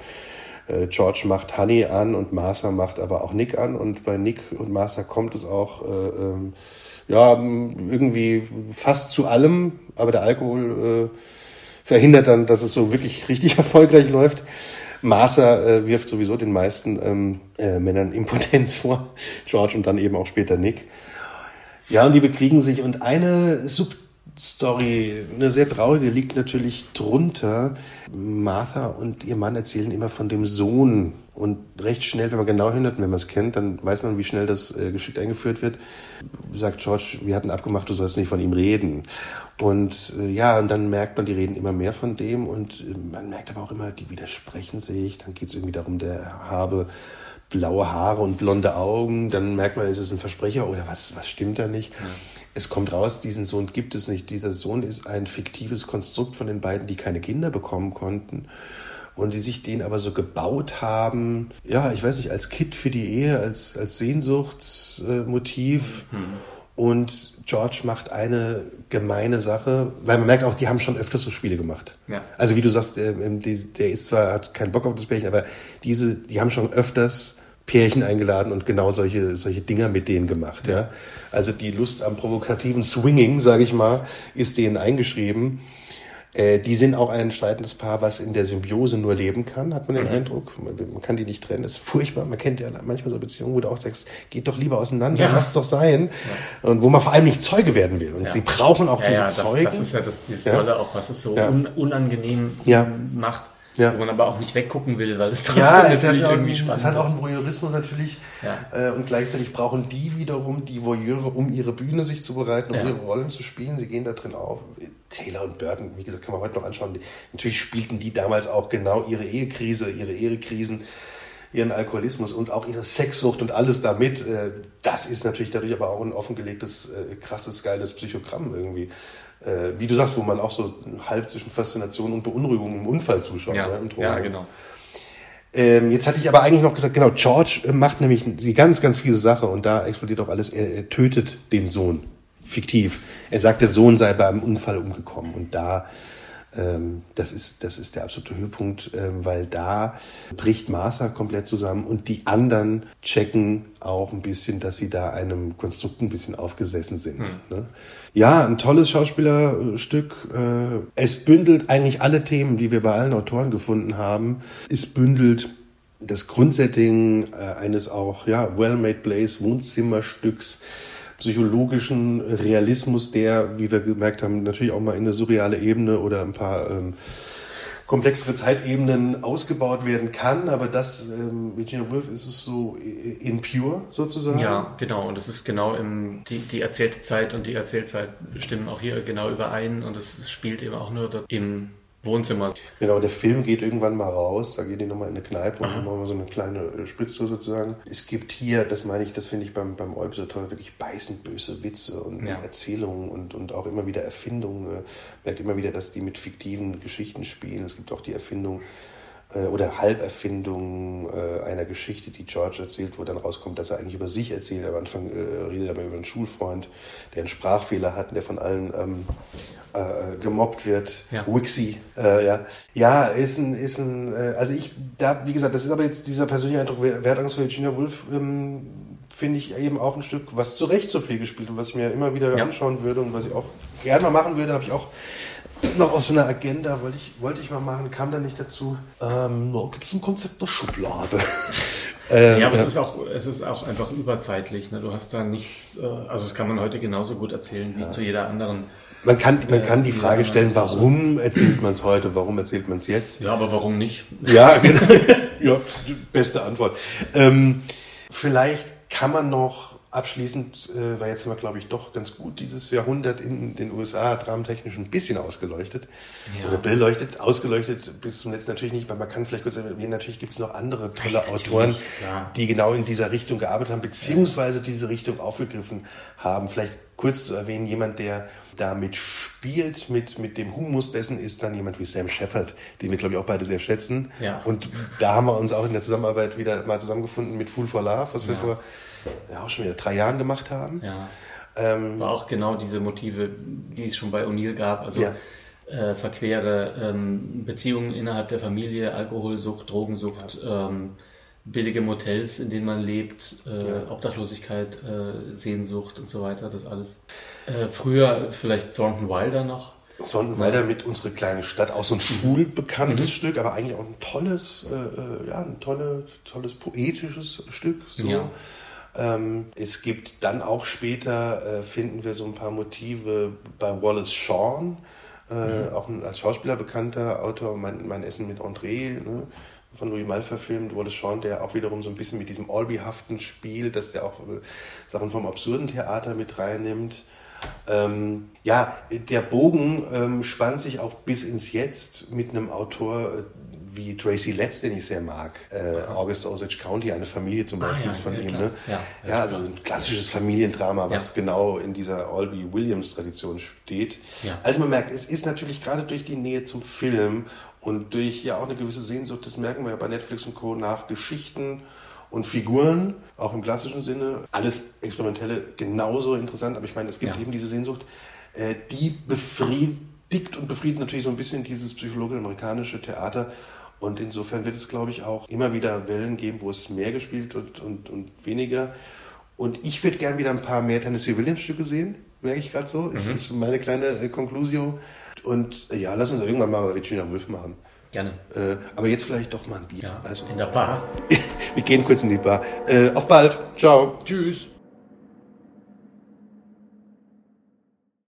äh, George macht Honey an und Martha macht aber auch Nick an und bei Nick und Martha kommt es auch äh, ähm, ja irgendwie fast zu allem, aber der Alkohol äh, verhindert dann, dass es so wirklich richtig erfolgreich läuft. Maser äh, wirft sowieso den meisten ähm, äh, Männern Impotenz vor, George und dann eben auch später Nick. Ja, und die bekriegen sich und eine Substory, eine sehr traurige, liegt natürlich drunter. Martha und ihr Mann erzählen immer von dem Sohn und recht schnell, wenn man genau hinhört, wenn man es kennt, dann weiß man, wie schnell das äh, geschickt eingeführt wird. Sagt George, wir hatten abgemacht, du sollst nicht von ihm reden. Und äh, ja, und dann merkt man, die reden immer mehr von dem und äh, man merkt aber auch immer, die widersprechen sich. Dann geht es irgendwie darum, der habe blaue Haare und blonde Augen. Dann merkt man, ist es ein Versprecher oder was, was stimmt da nicht? Ja. Es kommt raus, diesen Sohn gibt es nicht. Dieser Sohn ist ein fiktives Konstrukt von den beiden, die keine Kinder bekommen konnten und die sich den aber so gebaut haben, ja, ich weiß nicht, als Kit für die Ehe, als, als Sehnsuchtsmotiv. Mhm. Und George macht eine gemeine Sache, weil man merkt auch, die haben schon öfters so Spiele gemacht. Ja. Also wie du sagst, der, der ist zwar, hat keinen Bock auf das Pärchen, aber diese, die haben schon öfters Pärchen eingeladen und genau solche, solche Dinger mit denen gemacht. Ja. Also die Lust am provokativen Swinging, sage ich mal, ist denen eingeschrieben. Äh, die sind auch ein streitendes Paar, was in der Symbiose nur leben kann, hat man den mhm. Eindruck. Man, man, kann die nicht trennen. Das ist furchtbar. Man kennt ja manchmal so Beziehungen, wo du auch sagst, geht doch lieber auseinander, ja. lass doch sein. Ja. Und wo man vor allem nicht Zeuge werden will. Und ja. sie brauchen auch diese das, Zeugen. Das ist ja das, dieses Tolle auch, was es so un, unangenehm macht ja. wo man aber auch nicht weggucken will, weil es trotzdem ja, es natürlich hat irgendwie spannend ist. Es hat auch einen Voyeurismus natürlich ja. äh, und gleichzeitig brauchen die wiederum die Voyeure, um ihre Bühne sich zu bereiten, um ja. ihre Rollen zu spielen. Sie gehen da drin auf. Taylor und Burton, wie gesagt, kann man heute noch anschauen. Natürlich spielten die damals auch genau ihre Ehekrise, ihre Ehekrisen ihren Alkoholismus und auch ihre Sexsucht und alles damit. Äh, das ist natürlich dadurch aber auch ein offengelegtes, äh, krasses, geiles Psychogramm irgendwie äh, wie du sagst, wo man auch so halb zwischen Faszination und Beunruhigung im Unfall zuschaut. Ja, ne, ja genau. Ähm, jetzt hatte ich aber eigentlich noch gesagt, genau, George äh, macht nämlich die ganz, ganz fiese Sache und da explodiert auch alles. Er, er tötet den Sohn, fiktiv. Er sagt, der Sohn sei beim Unfall umgekommen und da das, ist, das ist der absolute Höhepunkt, ähm, weil da bricht Martha komplett zusammen und die anderen checken auch ein bisschen, dass sie da einem Konstrukt ein bisschen aufgesessen sind. Hm. Ne? Ja, ein tolles Schauspielerstück. Äh, es bündelt eigentlich alle Themen, die wir bei allen Autoren gefunden haben. Es bündelt das Grundsetting äh, eines auch ja well-made plays Wohnzimmerstücks psychologischen Realismus, der, wie wir gemerkt haben, natürlich auch mal in eine surreale Ebene oder ein paar ähm, komplexere Zeitebenen ausgebaut werden kann, aber das, ähm, Virginia Woolf ist es so in pure sozusagen. Ja, genau, und es ist genau im, die, die erzählte Zeit und die Erzählzeit stimmen auch hier genau überein. Und es spielt eben auch nur im Wohnzimmer. Genau, der Film geht irgendwann mal raus, da gehen die nochmal in eine Kneipe und machen mal so eine kleine äh, Spritze sozusagen. Es gibt hier, das meine ich, das finde ich beim, beim Olb so toll, wirklich beißend böse Witze und ja. Erzählungen und, und auch immer wieder Erfindungen. Man merkt immer wieder, dass die mit fiktiven Geschichten spielen. Es gibt auch die Erfindung äh, oder Halberfindung äh, einer Geschichte, die George erzählt, wo dann rauskommt, dass er eigentlich über sich erzählt. Am Anfang äh, redet er aber über einen Schulfreund, der einen Sprachfehler hat, der von allen ähm, äh, gemobbt wird. Ja. Wixie, äh, ja. Ja, ist ein, ist ein, äh, also ich, da, wie gesagt, das ist aber jetzt dieser persönliche Eindruck, Wertangst für Virginia Woolf, ähm, finde ich eben auch ein Stück, was zu Recht so viel gespielt und was ich mir immer wieder ja. anschauen würde und was ich auch gerne mal machen würde, habe ich auch noch auf so einer Agenda, wollte ich, wollte ich mal machen, kam da nicht dazu. Ähm, no, Gibt es ein Konzept der Schublade? ähm, ja, aber ja. Es, ist auch, es ist auch einfach überzeitlich. Ne? Du hast da nichts, äh, also das kann man heute genauso gut erzählen wie ja. zu jeder anderen man kann, man kann die Frage stellen, warum erzählt man es heute, warum erzählt man es jetzt? Ja, aber warum nicht? Ja, genau. ja beste Antwort. Ähm, vielleicht kann man noch abschließend, äh, weil jetzt wir, glaube ich, doch ganz gut dieses Jahrhundert in den USA dramentechnisch ein bisschen ausgeleuchtet. Ja. Oder beleuchtet, ausgeleuchtet bis zum letzten natürlich nicht, weil man kann vielleicht kurz erwähnen, natürlich gibt es noch andere tolle ja, Autoren, ja. die genau in dieser Richtung gearbeitet haben, beziehungsweise diese Richtung aufgegriffen haben. Vielleicht kurz zu erwähnen, jemand, der damit spielt, mit, mit dem Humus dessen, ist dann jemand wie Sam Shepard, den wir, glaube ich, auch beide sehr schätzen. Ja. Und da haben wir uns auch in der Zusammenarbeit wieder mal zusammengefunden mit Fool for Love, was wir vor ja, auch schon wieder drei Jahren gemacht haben. Ja. Ähm, War auch genau diese Motive, die es schon bei O'Neill gab. Also ja. äh, verquere ähm, Beziehungen innerhalb der Familie, Alkoholsucht, Drogensucht, ja. ähm, billige Motels, in denen man lebt, äh, ja. Obdachlosigkeit, äh, Sehnsucht und so weiter, das alles. Äh, früher vielleicht Thornton Wilder noch. Thornton Wilder mit unsere kleine Stadt, auch so ein schulbekanntes mhm. Stück, aber eigentlich auch ein tolles, äh, äh, ja, ein tolle, tolles poetisches Stück. So. Ja. Ähm, es gibt dann auch später, äh, finden wir so ein paar Motive bei Wallace Shawn, äh, mhm. auch ein, als Schauspieler bekannter Autor, mein, mein Essen mit André, ne? von Louis Mal verfilmt, Wallace Shawn, der auch wiederum so ein bisschen mit diesem Alby-haften Spiel, dass der auch äh, Sachen vom absurden Theater mit reinnimmt. Ähm, ja, der Bogen ähm, spannt sich auch bis ins Jetzt mit einem Autor, äh, wie Tracy Letts, den ich sehr mag. Äh, August Osage County, eine Familie zum Beispiel ah, ja, ist von ja, ihm. Ne? Ja, ja, also ein klassisches Familiendrama, was genau in dieser Albee Williams Tradition steht. Also man merkt, es ist natürlich gerade durch die Nähe zum Film und durch ja auch eine gewisse Sehnsucht, das merken wir ja bei Netflix und Co. nach Geschichten und Figuren, auch im klassischen Sinne. Alles Experimentelle genauso interessant, aber ich meine, es gibt eben diese Sehnsucht, äh, die befriedigt und befriedigt natürlich so ein bisschen dieses psychologisch-amerikanische Theater und insofern wird es, glaube ich, auch immer wieder Wellen geben, wo es mehr gespielt und, und, und weniger. Und ich würde gern wieder ein paar mehr Tennessee Williams Stücke sehen, merke ich gerade so. Mhm. Ist, ist meine kleine äh, Conclusio. Und äh, ja, lass uns irgendwann mal Virginia Woolf machen. Gerne. Äh, aber jetzt vielleicht doch mal ein Bier. Ja, also, in der Bar. Wir gehen kurz in die Bar. Äh, auf bald. Ciao. Tschüss.